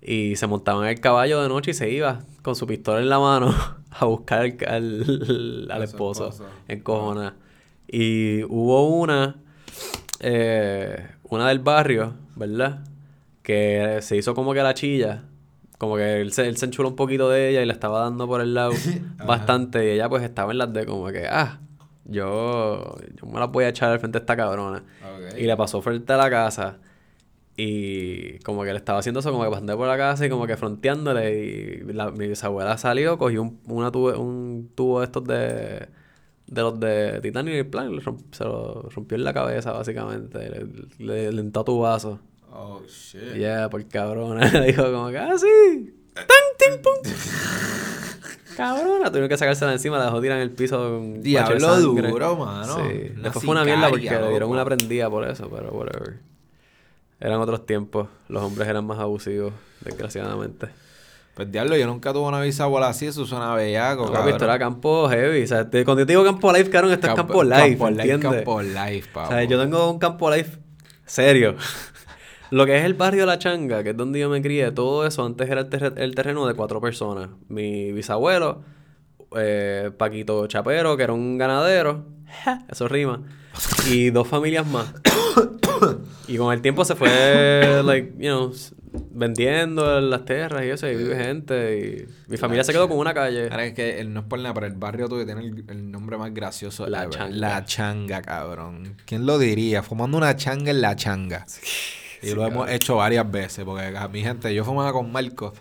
[SPEAKER 1] y se montaban en el caballo de noche y se iba con su pistola en la mano a buscar al, al, al esposo. en cojona. Y hubo una, eh, una del barrio, ¿verdad? Que se hizo como que la chilla. Como que él se, él se enchuló un poquito de ella y le estaba dando por el lado bastante. Y ella pues estaba en las de como que, ah, yo, yo me la voy a echar al frente a esta cabrona. Y le pasó frente a la casa. Y como que le estaba haciendo eso, como que pasando por la casa y como que fronteándole. Y la, mi bisabuela salió, cogió un, una tubo, un tubo de estos de, de los de titanio y el plan se lo rompió en la cabeza, básicamente. Le, le, le tu vaso.
[SPEAKER 2] Oh, shit.
[SPEAKER 1] Yeah, por cabrona. Le dijo como que, ah, sí. ¡Tan, tin, pum! cabrona. Tuvieron que sacársela encima, la dejó tirar en el piso con un bache de
[SPEAKER 2] Diablo duro, mano.
[SPEAKER 1] Sí.
[SPEAKER 2] Una
[SPEAKER 1] Después fue una mierda porque le dieron una prendida por eso, pero whatever. Eran otros tiempos. Los hombres eran más abusivos, desgraciadamente.
[SPEAKER 2] Pues diablo, yo nunca tuve una bisabuela así, eso suena bellaco,
[SPEAKER 1] No, esto era campo heavy. O sea, te- cuando yo te digo campo life, cabrón, esto es campo life,
[SPEAKER 2] Campo life, campo life,
[SPEAKER 1] O sea, yo tengo un campo life serio. Lo que es el barrio La Changa, que es donde yo me crié, todo eso antes era el, terre- el terreno de cuatro personas. Mi bisabuelo, eh, Paquito Chapero, que era un ganadero, eso rima, y dos familias más. y con el tiempo se fue, like, you know, vendiendo las tierras y eso, y vive gente, y mi familia se quedó con una calle.
[SPEAKER 2] Ahora es que el- no es por nada, pero el barrio tuyo tiene el, el nombre más gracioso.
[SPEAKER 1] La
[SPEAKER 2] ever.
[SPEAKER 1] Changa.
[SPEAKER 2] La changa, cabrón. ¿Quién lo diría? Fumando una changa en la changa. y
[SPEAKER 1] Sí,
[SPEAKER 2] lo hemos hecho varias veces, porque a mi gente, yo fumaba con Marco.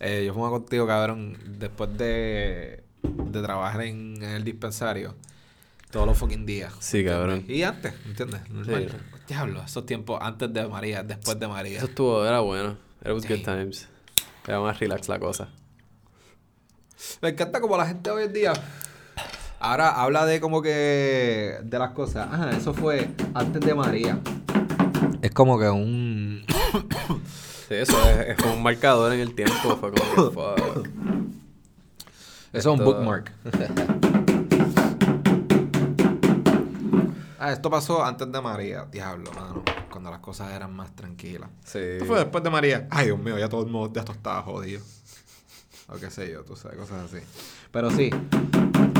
[SPEAKER 2] eh, yo fumaba contigo, cabrón, después de, de trabajar en, en el dispensario. Todos los fucking días.
[SPEAKER 1] Sí,
[SPEAKER 2] ¿entiendes?
[SPEAKER 1] cabrón.
[SPEAKER 2] Y antes, ¿entiendes?
[SPEAKER 1] Sí.
[SPEAKER 2] Diablo, esos tiempos antes de María, después de María.
[SPEAKER 1] Eso estuvo, era bueno. Was good times. Era más relax la cosa.
[SPEAKER 2] Me encanta como la gente hoy en día. Ahora habla de como que. de las cosas. Ajá, eso fue antes de María. Es como que un.
[SPEAKER 1] Sí, eso es, es como un marcador en el tiempo. Fue como que fuck.
[SPEAKER 2] Eso es un bookmark. ah, esto pasó antes de María. Diablo, mano. Cuando las cosas eran más tranquilas.
[SPEAKER 1] Sí.
[SPEAKER 2] Esto fue después de María. Ay, Dios mío, ya todo el mundo, ya esto estaba jodido. O qué sé yo, tú sabes, cosas así. Pero sí.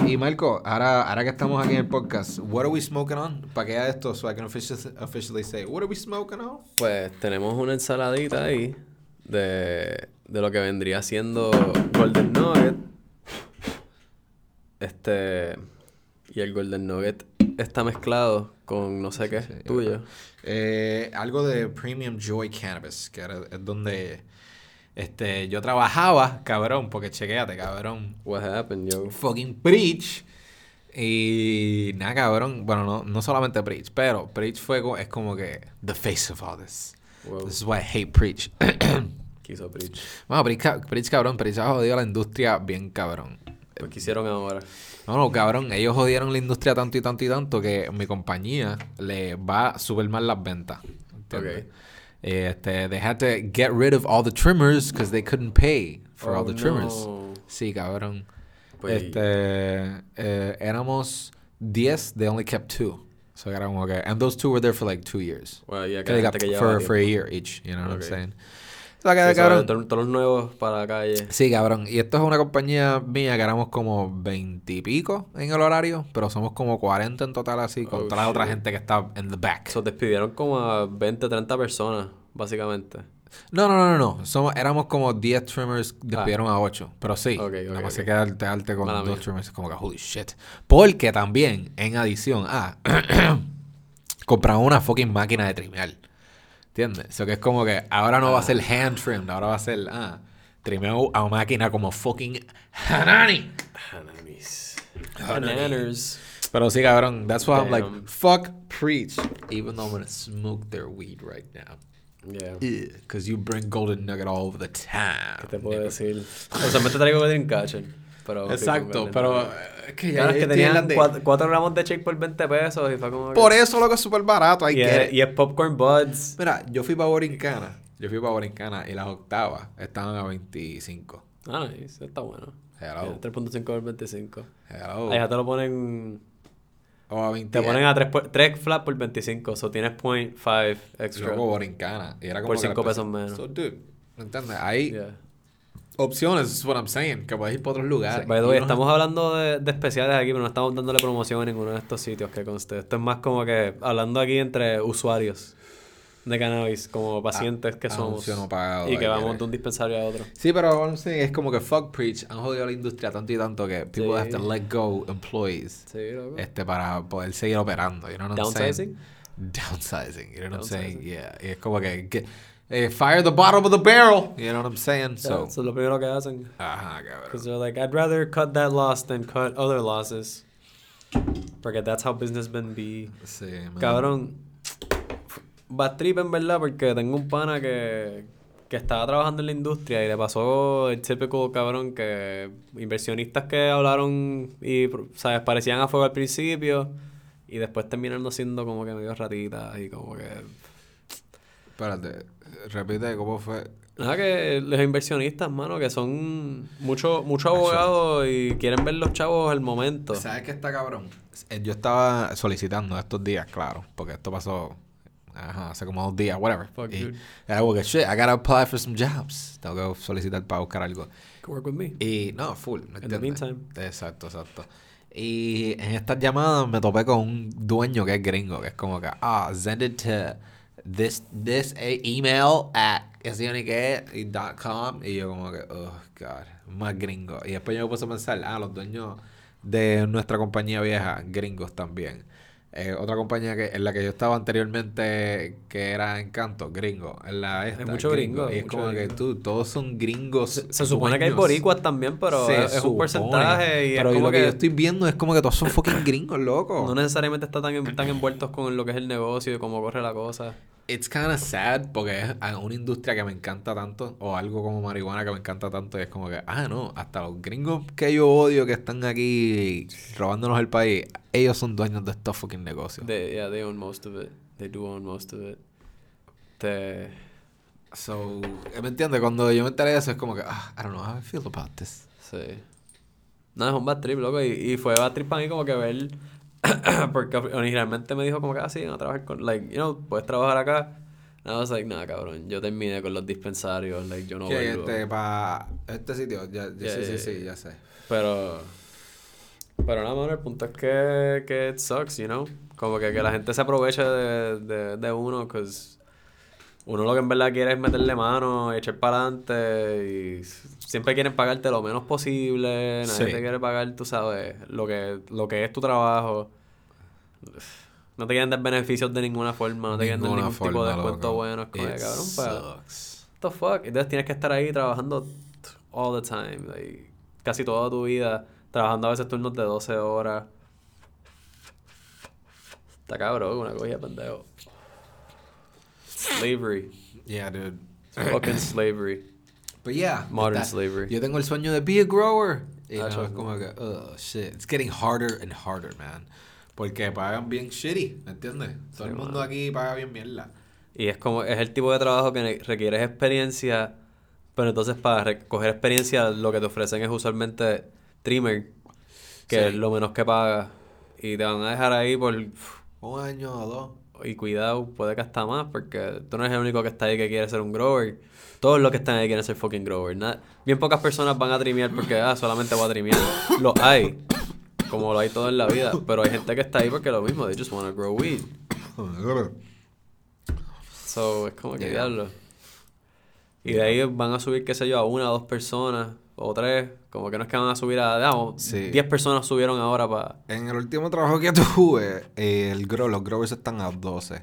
[SPEAKER 2] Y Marco, ahora, ahora que estamos aquí en el podcast, what are we smoking on? Para que haga esto, so I can officially, officially say, what are we smoking on?
[SPEAKER 1] Pues tenemos una ensaladita ahí de, de lo que vendría siendo Golden Nugget. Este. Y el Golden Nugget está mezclado con no sé qué
[SPEAKER 2] Sí,
[SPEAKER 1] tuyo.
[SPEAKER 2] Eh, algo de Premium Joy Cannabis, que era, es donde este, yo trabajaba, cabrón, porque chequéate, cabrón.
[SPEAKER 1] What happened, yo?
[SPEAKER 2] Fucking Preach. Y nada, cabrón. Bueno, no, no solamente Preach, pero Preach fue es como que the face of all this.
[SPEAKER 1] Wow.
[SPEAKER 2] This is why I hate Preach.
[SPEAKER 1] Quiso Preach.
[SPEAKER 2] bueno, Preach, cabrón, Preach ha jodido la industria bien cabrón.
[SPEAKER 1] Pues quisieron ahora.
[SPEAKER 2] No, no, cabrón, ellos jodieron la industria tanto y tanto y tanto que mi compañía le va súper mal las ventas. ¿entiendes?
[SPEAKER 1] Ok.
[SPEAKER 2] Eh, Este, they had to get rid of all the trimmers because they couldn't pay for all
[SPEAKER 1] Oh,
[SPEAKER 2] the trimmers.
[SPEAKER 1] no.
[SPEAKER 2] Sí, cabrón.
[SPEAKER 1] Pues-
[SPEAKER 2] este, eh, éramos 10, they only kept two. So era como que, and those two were there for like two years.
[SPEAKER 1] Well, yeah,
[SPEAKER 2] Que they got
[SPEAKER 1] gente que
[SPEAKER 2] for, for a year each, you know what I'm saying? Que, cabrón,
[SPEAKER 1] todos los nuevos para la calle.
[SPEAKER 2] Sí, cabrón. Y esto es una compañía mía que éramos como 20 y pico en el horario, pero somos como 40 en total así, con
[SPEAKER 1] Oh,
[SPEAKER 2] toda la otra gente que está en the back.
[SPEAKER 1] So, despidieron como a 20, 30 personas, básicamente.
[SPEAKER 2] no, no, no, no, no. Somos, éramos como 10 trimmers, despidieron a 8. Pero sí,
[SPEAKER 1] Ok, ok,
[SPEAKER 2] nada más
[SPEAKER 1] ok.
[SPEAKER 2] se queda el arte con
[SPEAKER 1] Mala
[SPEAKER 2] dos trimmers, como que holy shit. Porque también, en adición a compraron una fucking máquina de trimear. ¿Entiendes? Eso que es como que ahora no va a ser hand trimmed, ahora va a ser ah, trimeo a máquina como fucking Hanani.
[SPEAKER 1] Hananis. Hananers.
[SPEAKER 2] Pero sí, cabrón, that's why I'm like,
[SPEAKER 1] Damn.
[SPEAKER 2] fuck preach, even though I'm gonna smoke their weed right now.
[SPEAKER 1] Yeah.
[SPEAKER 2] Because you bring golden nugget all over the
[SPEAKER 1] ¿Qué
[SPEAKER 2] town.
[SPEAKER 1] te puedo decir? Usualmente traigo Dreamcatcher. Pero
[SPEAKER 2] Exacto,
[SPEAKER 1] sí,
[SPEAKER 2] pero eh, es que
[SPEAKER 1] Claro, es que tenían
[SPEAKER 2] las de-
[SPEAKER 1] 4 gramos de shake por 20 pesos y fue como... que-
[SPEAKER 2] Por eso lo que es súper barato, hay
[SPEAKER 1] y,
[SPEAKER 2] que...
[SPEAKER 1] es, y es popcorn buds.
[SPEAKER 2] Mira, yo fui para Borincana. Yo fui para Borincana y las octavas estaban a 25.
[SPEAKER 1] Ah, nice, está bueno.
[SPEAKER 2] Hello.
[SPEAKER 1] 3.5 por 25.
[SPEAKER 2] Hello.
[SPEAKER 1] Ahí ya te lo ponen...
[SPEAKER 2] O a 20.
[SPEAKER 1] Te ponen a 3, flat por 25, so tienes 0.5 extra.
[SPEAKER 2] Luego Borincana. Y era como
[SPEAKER 1] Por
[SPEAKER 2] que
[SPEAKER 1] cinco
[SPEAKER 2] las
[SPEAKER 1] pesos menos.
[SPEAKER 2] So, dude, ¿me entiendes? Hay
[SPEAKER 1] Yeah.
[SPEAKER 2] Opciones, is what I'm saying. Que puedes ir para otros lugares.
[SPEAKER 1] The way,
[SPEAKER 2] Y no-
[SPEAKER 1] estamos hablando de, de especiales aquí, pero no estamos dándole promoción a ninguno de estos sitios que conste. Esto es más como que hablando aquí entre usuarios de cannabis, como pacientes que somos.
[SPEAKER 2] no pagado,
[SPEAKER 1] y que vamos de un dispensario a otro.
[SPEAKER 2] Sí, pero es como que fuck preach. Han jodido la industria tanto y tanto que people
[SPEAKER 1] Sí.
[SPEAKER 2] have to let go employees.
[SPEAKER 1] Sí, loco.
[SPEAKER 2] Este, para poder seguir operando. You know what I'm saying?
[SPEAKER 1] Downsizing.
[SPEAKER 2] Downsizing. You know what I'm saying?
[SPEAKER 1] Downsizing.
[SPEAKER 2] Yeah. Y es como que, que eh, fire the bottom of the barrel. You know what I'm saying?
[SPEAKER 1] So,
[SPEAKER 2] So.
[SPEAKER 1] Es lo primero que hacen.
[SPEAKER 2] Ajá, cabrón.
[SPEAKER 1] Because they're like, I'd rather cut that loss than cut other losses. Porque that's how businessmen be.
[SPEAKER 2] Sí, man.
[SPEAKER 1] Cabrón, bad trip en verdad porque tengo un pana que, que estaba trabajando en la industria y le pasó el típico cabrón que inversionistas que hablaron y, ¿sabes? Parecían a fuego al principio y después terminaron siendo como que medio ratitas y como que...
[SPEAKER 2] Espérate, repite cómo fue.
[SPEAKER 1] Nada que los inversionistas, mano, que son muchos mucho abogados y quieren ver los chavos al momento.
[SPEAKER 2] ¿Sabes qué está cabrón? Eh, Yo estaba solicitando estos días, claro, porque esto pasó ajá, hace como dos días, whatever.
[SPEAKER 1] Fuck,
[SPEAKER 2] y
[SPEAKER 1] dude.
[SPEAKER 2] era como que, shit, I gotta apply for some jobs. Tengo que solicitar para buscar algo.
[SPEAKER 1] Can work with me.
[SPEAKER 2] Y no, full, ¿me
[SPEAKER 1] In the meantime.
[SPEAKER 2] Exacto, exacto. Y en estas llamadas me topé con un dueño que es gringo, que es como que, ah, send it to this, this eh, email at com. Y yo como que, oh, God, más gringo. Y después yo me puse a pensar, ah, los dueños de nuestra compañía vieja, gringos también. Eh, otra compañía que en la que yo estaba anteriormente, que era Encanto, gringo. En la esta,
[SPEAKER 1] mucho gringo,
[SPEAKER 2] Y es
[SPEAKER 1] mucho
[SPEAKER 2] como que tú, todos son gringos.
[SPEAKER 1] Se, se supone que hay boricuas también, pero
[SPEAKER 2] Se
[SPEAKER 1] es, un porcentaje y
[SPEAKER 2] Pero
[SPEAKER 1] es
[SPEAKER 2] y
[SPEAKER 1] como
[SPEAKER 2] lo que,
[SPEAKER 1] que
[SPEAKER 2] yo estoy viendo es como que todos son fucking gringos, loco.
[SPEAKER 1] no necesariamente están tan, tan envueltos con lo que es el negocio y cómo corre la cosa.
[SPEAKER 2] It's kind of sad porque es una industria que me encanta tanto, o algo como marihuana que me encanta tanto, y es como que, ah, no, hasta los gringos que yo odio que están aquí robándonos el país, ellos son dueños de estos fucking negocios.
[SPEAKER 1] They, yeah, they own most of it. They do own most of it. Te...
[SPEAKER 2] So, ¿me entiendes? Cuando yo me enteré de eso es como que, ah, I don't know how I feel about this.
[SPEAKER 1] Sí. No, es un bad trip, loco. Y, y fue bad trip para mí como que ver... porque originalmente me dijo como que, ah, sí, a trabajar con... Like, you know, puedes trabajar acá. I was like, nah, cabrón. Yo terminé con los dispensarios. Like, yo no vuelvo.
[SPEAKER 2] este, para este sitio, ya, ya-
[SPEAKER 1] Yeah,
[SPEAKER 2] sí,
[SPEAKER 1] yeah,
[SPEAKER 2] sí, sí, ya sé.
[SPEAKER 1] Pero... Pero nada, mano, el punto es que, que it sucks, you know? Como que, que la gente se aproveche de, de, de uno, cause uno lo que en verdad quiere es meterle mano echar para adelante y siempre quieren pagarte lo menos posible, nadie
[SPEAKER 2] Sí.
[SPEAKER 1] te quiere pagar, tú sabes, lo que, lo que es tu trabajo. No te quieren dar beneficios de ninguna forma, no te quieren dar ningún tipo de descuento bueno. Es como cabrón,
[SPEAKER 2] sucks.
[SPEAKER 1] what the fuck? Entonces tienes que estar ahí trabajando all the time, like, casi toda tu vida, trabajando a veces turnos de 12 horas. Está cabrón, una cogida pendejo. Slavery.
[SPEAKER 2] Yeah, dude.
[SPEAKER 1] Fucking slavery.
[SPEAKER 2] But yeah.
[SPEAKER 1] Modern
[SPEAKER 2] está-
[SPEAKER 1] slavery.
[SPEAKER 2] Yo tengo el sueño de be a grower. Y
[SPEAKER 1] Ah,
[SPEAKER 2] no, es como que, oh, shit. It's getting harder and harder, man. Porque pagan bien shitty, ¿me entiendes? Todo
[SPEAKER 1] Sí,
[SPEAKER 2] el mundo aquí paga bien mierda.
[SPEAKER 1] Y es como, es el tipo de trabajo que requieres experiencia, pero entonces para coger experiencia lo que te ofrecen es usualmente trimmer, que
[SPEAKER 2] Sí.
[SPEAKER 1] es lo menos que pagas. Y te van a dejar ahí por...
[SPEAKER 2] Un año o dos.
[SPEAKER 1] Y cuidado, puede que hasta más, porque tú no eres el único que está ahí que quiere ser un grower. Todos los que están ahí quieren ser fucking grower. Bien pocas personas van a trimear porque, ah, solamente voy a trimear. Lo hay, como lo hay todo en la vida. Pero hay gente que está ahí porque lo mismo, they just want to grow weed. So, es como que
[SPEAKER 2] Yeah.
[SPEAKER 1] diablo. Y de ahí van a subir, qué sé yo, a una o dos personas. O tres. Como que no es que van a subir a, digamos,
[SPEAKER 2] Sí.
[SPEAKER 1] 10 personas subieron ahora para...
[SPEAKER 2] En el último trabajo que tuve, eh, el grow, los growers están a 12.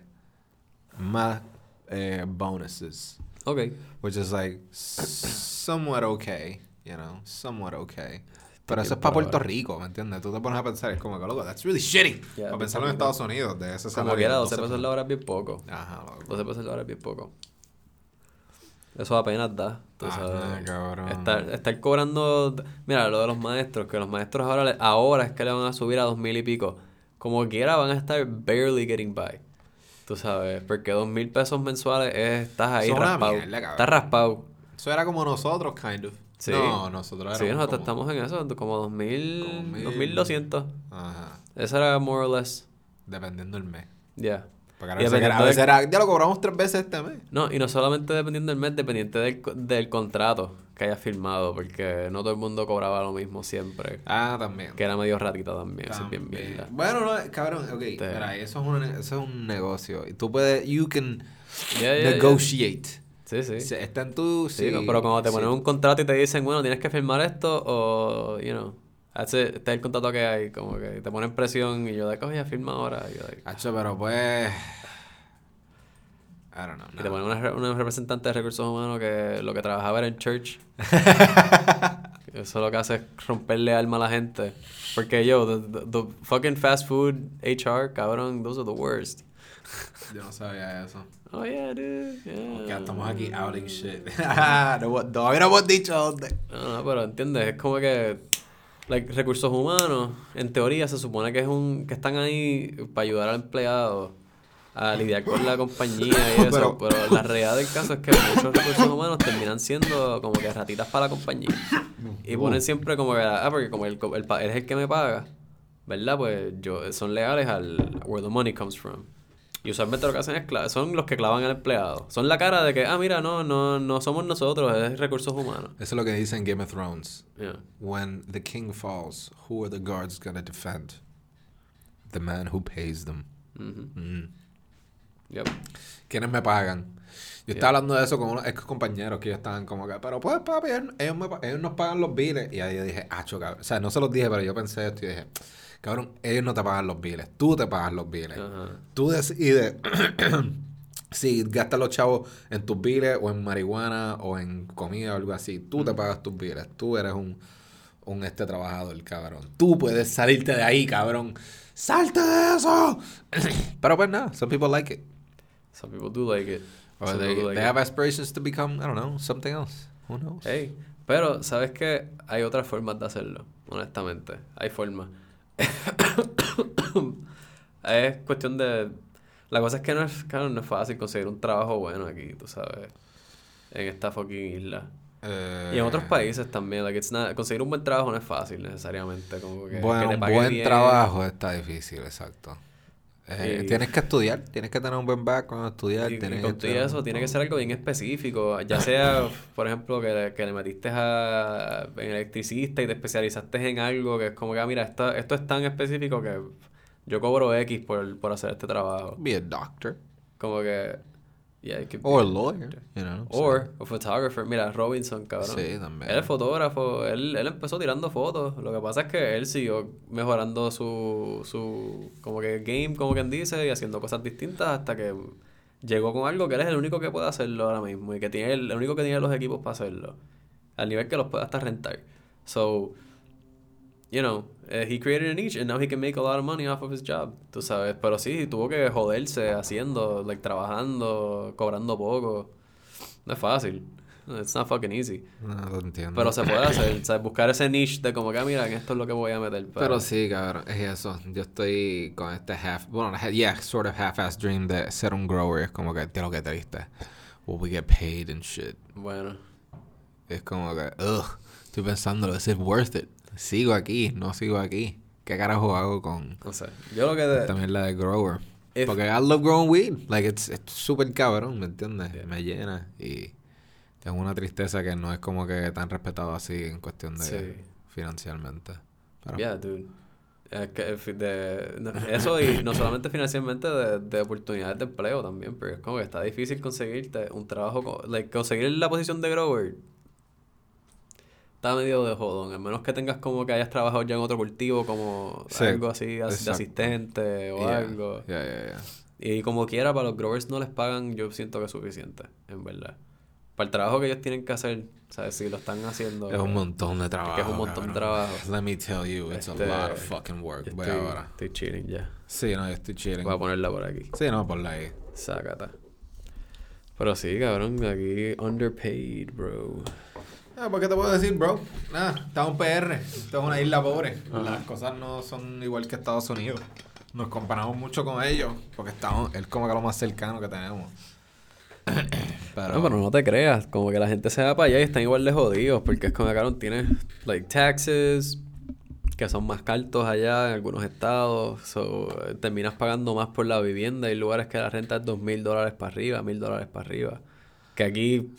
[SPEAKER 2] Más eh, bonuses.
[SPEAKER 1] Ok.
[SPEAKER 2] Which is like somewhat okay, you know, somewhat okay. Pero eso es para Puerto. Rico, ¿me entiendes? Tú te pones a pensar, es como que, loco, that's really shitty.
[SPEAKER 1] Yeah,
[SPEAKER 2] para pensarlo en. Estados Unidos, de ese
[SPEAKER 1] Como
[SPEAKER 2] salario.
[SPEAKER 1] quiera, 12
[SPEAKER 2] 12
[SPEAKER 1] pesos la hora es bien poco.
[SPEAKER 2] Ajá, loco.
[SPEAKER 1] 12 pesos la hora es bien poco. Eso apenas da. sabes.
[SPEAKER 2] cabrón.
[SPEAKER 1] Estar, estar cobrando... Mira, lo de los maestros, que los maestros ahora, le- ahora es que le van a subir a dos mil y pico. Como quiera van a estar barely getting by. Tú sabes, porque dos mil pesos mensuales es, estás ahí
[SPEAKER 2] Son
[SPEAKER 1] raspado.
[SPEAKER 2] mierda.
[SPEAKER 1] Estás raspado.
[SPEAKER 2] Eso era como nosotros, kind of.
[SPEAKER 1] Sí.
[SPEAKER 2] No, nosotros
[SPEAKER 1] Sí,
[SPEAKER 2] éramos
[SPEAKER 1] nosotros
[SPEAKER 2] como-
[SPEAKER 1] estamos en eso, como dos mil, dos mil doscientos.
[SPEAKER 2] Ajá,
[SPEAKER 1] Eso era more or less.
[SPEAKER 2] dependiendo del mes.
[SPEAKER 1] Ya.
[SPEAKER 2] Porque a
[SPEAKER 1] Y
[SPEAKER 2] veces, era,
[SPEAKER 1] dependiendo
[SPEAKER 2] a veces
[SPEAKER 1] de-
[SPEAKER 2] era- ya lo cobramos tres veces este mes.
[SPEAKER 1] No, y no solamente dependiendo del mes, dependiente del, co- del contrato que hayas firmado, porque no todo el mundo cobraba lo mismo siempre.
[SPEAKER 2] Ah, también.
[SPEAKER 1] Que era medio ratita también, eso es bien
[SPEAKER 2] También.
[SPEAKER 1] mierda.
[SPEAKER 2] Bueno, no, cabrón, ok. Mira, eso es, un, eso es un negocio. Y tú puedes, you can negotiate.
[SPEAKER 1] Sí, sí.
[SPEAKER 2] Sí, Está en tu...
[SPEAKER 1] Sí,
[SPEAKER 2] sí,
[SPEAKER 1] no, pero cuando te
[SPEAKER 2] sí.
[SPEAKER 1] ponen un contrato y te dicen, bueno, tienes que firmar esto o, you know, este es el contrato que hay, como que te ponen presión y yo de coge, firma ahora. Y, yo de-
[SPEAKER 2] Hacho, pero pues... I don't know.
[SPEAKER 1] y te
[SPEAKER 2] no.
[SPEAKER 1] ponen una, una representante de recursos humanos que lo que trabajaba era en church. Eso lo que hace es romperle alma a la gente. Porque yo, the, the- the fucking fast food HR, cabrón, those are the worst.
[SPEAKER 2] Yo no sabía eso.
[SPEAKER 1] Oh yeah, dude. Yeah.
[SPEAKER 2] Estamos aquí outing shit. no, todavía no hemos dicho dónde.
[SPEAKER 1] No, no, pero entiendes, es como que like, recursos humanos, en teoría se supone que es un que están ahí para ayudar al empleado a lidiar con la compañía y eso,
[SPEAKER 2] Pero-
[SPEAKER 1] pero, la realidad del caso es que muchos recursos humanos terminan siendo como que ratitas para la compañía. Y ponen siempre como que, ah, porque como el, el, él es el que me paga, ¿verdad? Pues yo son leales al where the money comes from. Y usualmente lo que hacen es son los que clavan al empleado. Son la cara de que, ah, mira, no, no, no somos nosotros, es recursos humanos.
[SPEAKER 2] Eso es lo que dice en Game of Thrones.
[SPEAKER 1] Yeah.
[SPEAKER 2] When the king falls, who are the guards gonna defend? The man who pays them.
[SPEAKER 1] Ujú.
[SPEAKER 2] Mm.
[SPEAKER 1] Yep.
[SPEAKER 2] ¿Quiénes me pagan? Yo estaba hablando de eso con unos ex compañeros que ellos estaban como que, pero pues papi, ellos, ellos me ellos nos pagan los biles. Y ahí yo dije, ah, cabrón. O sea, no se los dije, pero yo pensé esto y dije, cabrón, ellos no te pagan los biles, tú te pagas los biles.
[SPEAKER 1] Ajá.
[SPEAKER 2] Tú decides si gastas los chavos en tus biles o en marihuana o en comida o algo así. Tú te pagas tus biles. Tú eres un, un este trabajador, cabrón. Tú puedes salirte de ahí, cabrón. ¡Salte de eso! Pero pues nada, some people like it.
[SPEAKER 1] Some people do like it.
[SPEAKER 2] Or
[SPEAKER 1] Some
[SPEAKER 2] they,
[SPEAKER 1] like
[SPEAKER 2] they
[SPEAKER 1] it.
[SPEAKER 2] have aspirations to become, I don't know, something else. Who knows?
[SPEAKER 1] Hey, pero, ¿sabes qué? Hay otras formas de hacerlo, honestamente. Hay formas. es cuestión de... La cosa es que no es, claro, no es fácil conseguir un trabajo bueno aquí, tú sabes. En esta fucking isla.
[SPEAKER 2] Eh,
[SPEAKER 1] Y en otros países también. Like, it's not- conseguir un buen trabajo no es fácil necesariamente. Como que,
[SPEAKER 2] Bueno,
[SPEAKER 1] que te
[SPEAKER 2] un buen
[SPEAKER 1] bien.
[SPEAKER 2] trabajo está difícil, exacto. Eh, Tienes que estudiar, tienes que tener un buen background, estudiar.
[SPEAKER 1] Y,
[SPEAKER 2] tienes que
[SPEAKER 1] y eso tiene que ser algo bien específico. Ya sea, por ejemplo, que, que le metiste a, en electricista y te especializaste en algo que es como que, ah, mira, esto, esto es tan específico que yo cobro X por, por hacer este trabajo.
[SPEAKER 2] Be a doctor.
[SPEAKER 1] Como que... Yeah, it could be-
[SPEAKER 2] Or a lawyer, you know.
[SPEAKER 1] Or a photographer. Mira, Robinson, cabrón.
[SPEAKER 2] Sí, también.
[SPEAKER 1] Él es fotógrafo. Él, él empezó tirando fotos. Lo que pasa es que él siguió mejorando su, su como que game, como quien dice, y haciendo cosas distintas hasta que llegó con algo que él es el único que puede hacerlo ahora mismo y que tiene el, el único que tiene los equipos para hacerlo. Al nivel que los puede hasta rentar. So, you know, eh, he created a niche and now he can make a lot of money off of his job, tú sabes. Pero sí, tuvo que joderse haciendo, like, trabajando, cobrando poco. No es fácil. It's not fucking easy.
[SPEAKER 2] No, lo entiendo.
[SPEAKER 1] Pero se puede hacer, ¿sabes? Buscar ese niche de como que, mira, en esto es lo que voy a meter. Pero,
[SPEAKER 2] Pero sí, cabrón, es eso. Yo estoy con este half, bueno, yeah, sort of half-ass dream de ser un grower. Es como que, de lo que triste. Will we get paid and shit?
[SPEAKER 1] Bueno,
[SPEAKER 2] Es como que, ugh, estoy pensándolo, ¿es it worth it? Sigo aquí, no sigo aquí. ¿Qué carajo hago con
[SPEAKER 1] no sé. Yo lo que... de-
[SPEAKER 2] también la de grower?
[SPEAKER 1] If-
[SPEAKER 2] Porque I love growing weed. Like, it's, súper cabrón, ¿me entiendes?
[SPEAKER 1] Yeah.
[SPEAKER 2] Me llena y tengo una tristeza que no es como que tan respetado así en cuestión de
[SPEAKER 1] Sí.
[SPEAKER 2] financieramente. Pero,
[SPEAKER 1] Yeah, dude. Es que, fi- de, no, eso y no solamente financieramente de, de oportunidades de empleo también, porque es como que está difícil conseguirte un trabajo, like, conseguir la posición de grower. Está medio de jodón. A menos que tengas como que hayas trabajado ya en otro cultivo, como
[SPEAKER 2] Sí,
[SPEAKER 1] algo así as- de
[SPEAKER 2] exacto.
[SPEAKER 1] asistente o
[SPEAKER 2] Yeah,
[SPEAKER 1] algo.
[SPEAKER 2] yeah, yeah.
[SPEAKER 1] Y como quiera, para los growers no les pagan, yo siento que es suficiente, en verdad. Para el trabajo que ellos tienen que hacer, ¿sabes? Si lo están haciendo.
[SPEAKER 2] Es un montón de trabajo.
[SPEAKER 1] es un montón de
[SPEAKER 2] cabrón.
[SPEAKER 1] trabajo.
[SPEAKER 2] Let me tell you, it's
[SPEAKER 1] Este,
[SPEAKER 2] a lot of fucking work. Voy
[SPEAKER 1] estoy,
[SPEAKER 2] ahora.
[SPEAKER 1] estoy chilling ya.
[SPEAKER 2] Sí, no, yo estoy chilling.
[SPEAKER 1] Voy a ponerla por aquí.
[SPEAKER 2] Sí, no, ponla ahí.
[SPEAKER 1] Sácata. Pero sí, cabrón, aquí underpaid, bro.
[SPEAKER 2] Ah, ¿Por qué te puedo decir, bro? Nada, estamos en PR. Esto es una isla pobre. Las cosas no son igual que Estados Unidos. Nos comparamos mucho con ellos porque estamos, es como que lo más cercano que tenemos. Pero,
[SPEAKER 1] No, pero no te creas, como que la gente se va para allá y están igual de jodidos, porque es como que cabrón, tienes like taxes que son más altos allá en algunos estados, so, terminas pagando más por la vivienda, hay lugares que la renta es dos mil dólares para arriba, mil dólares para arriba, que aquí,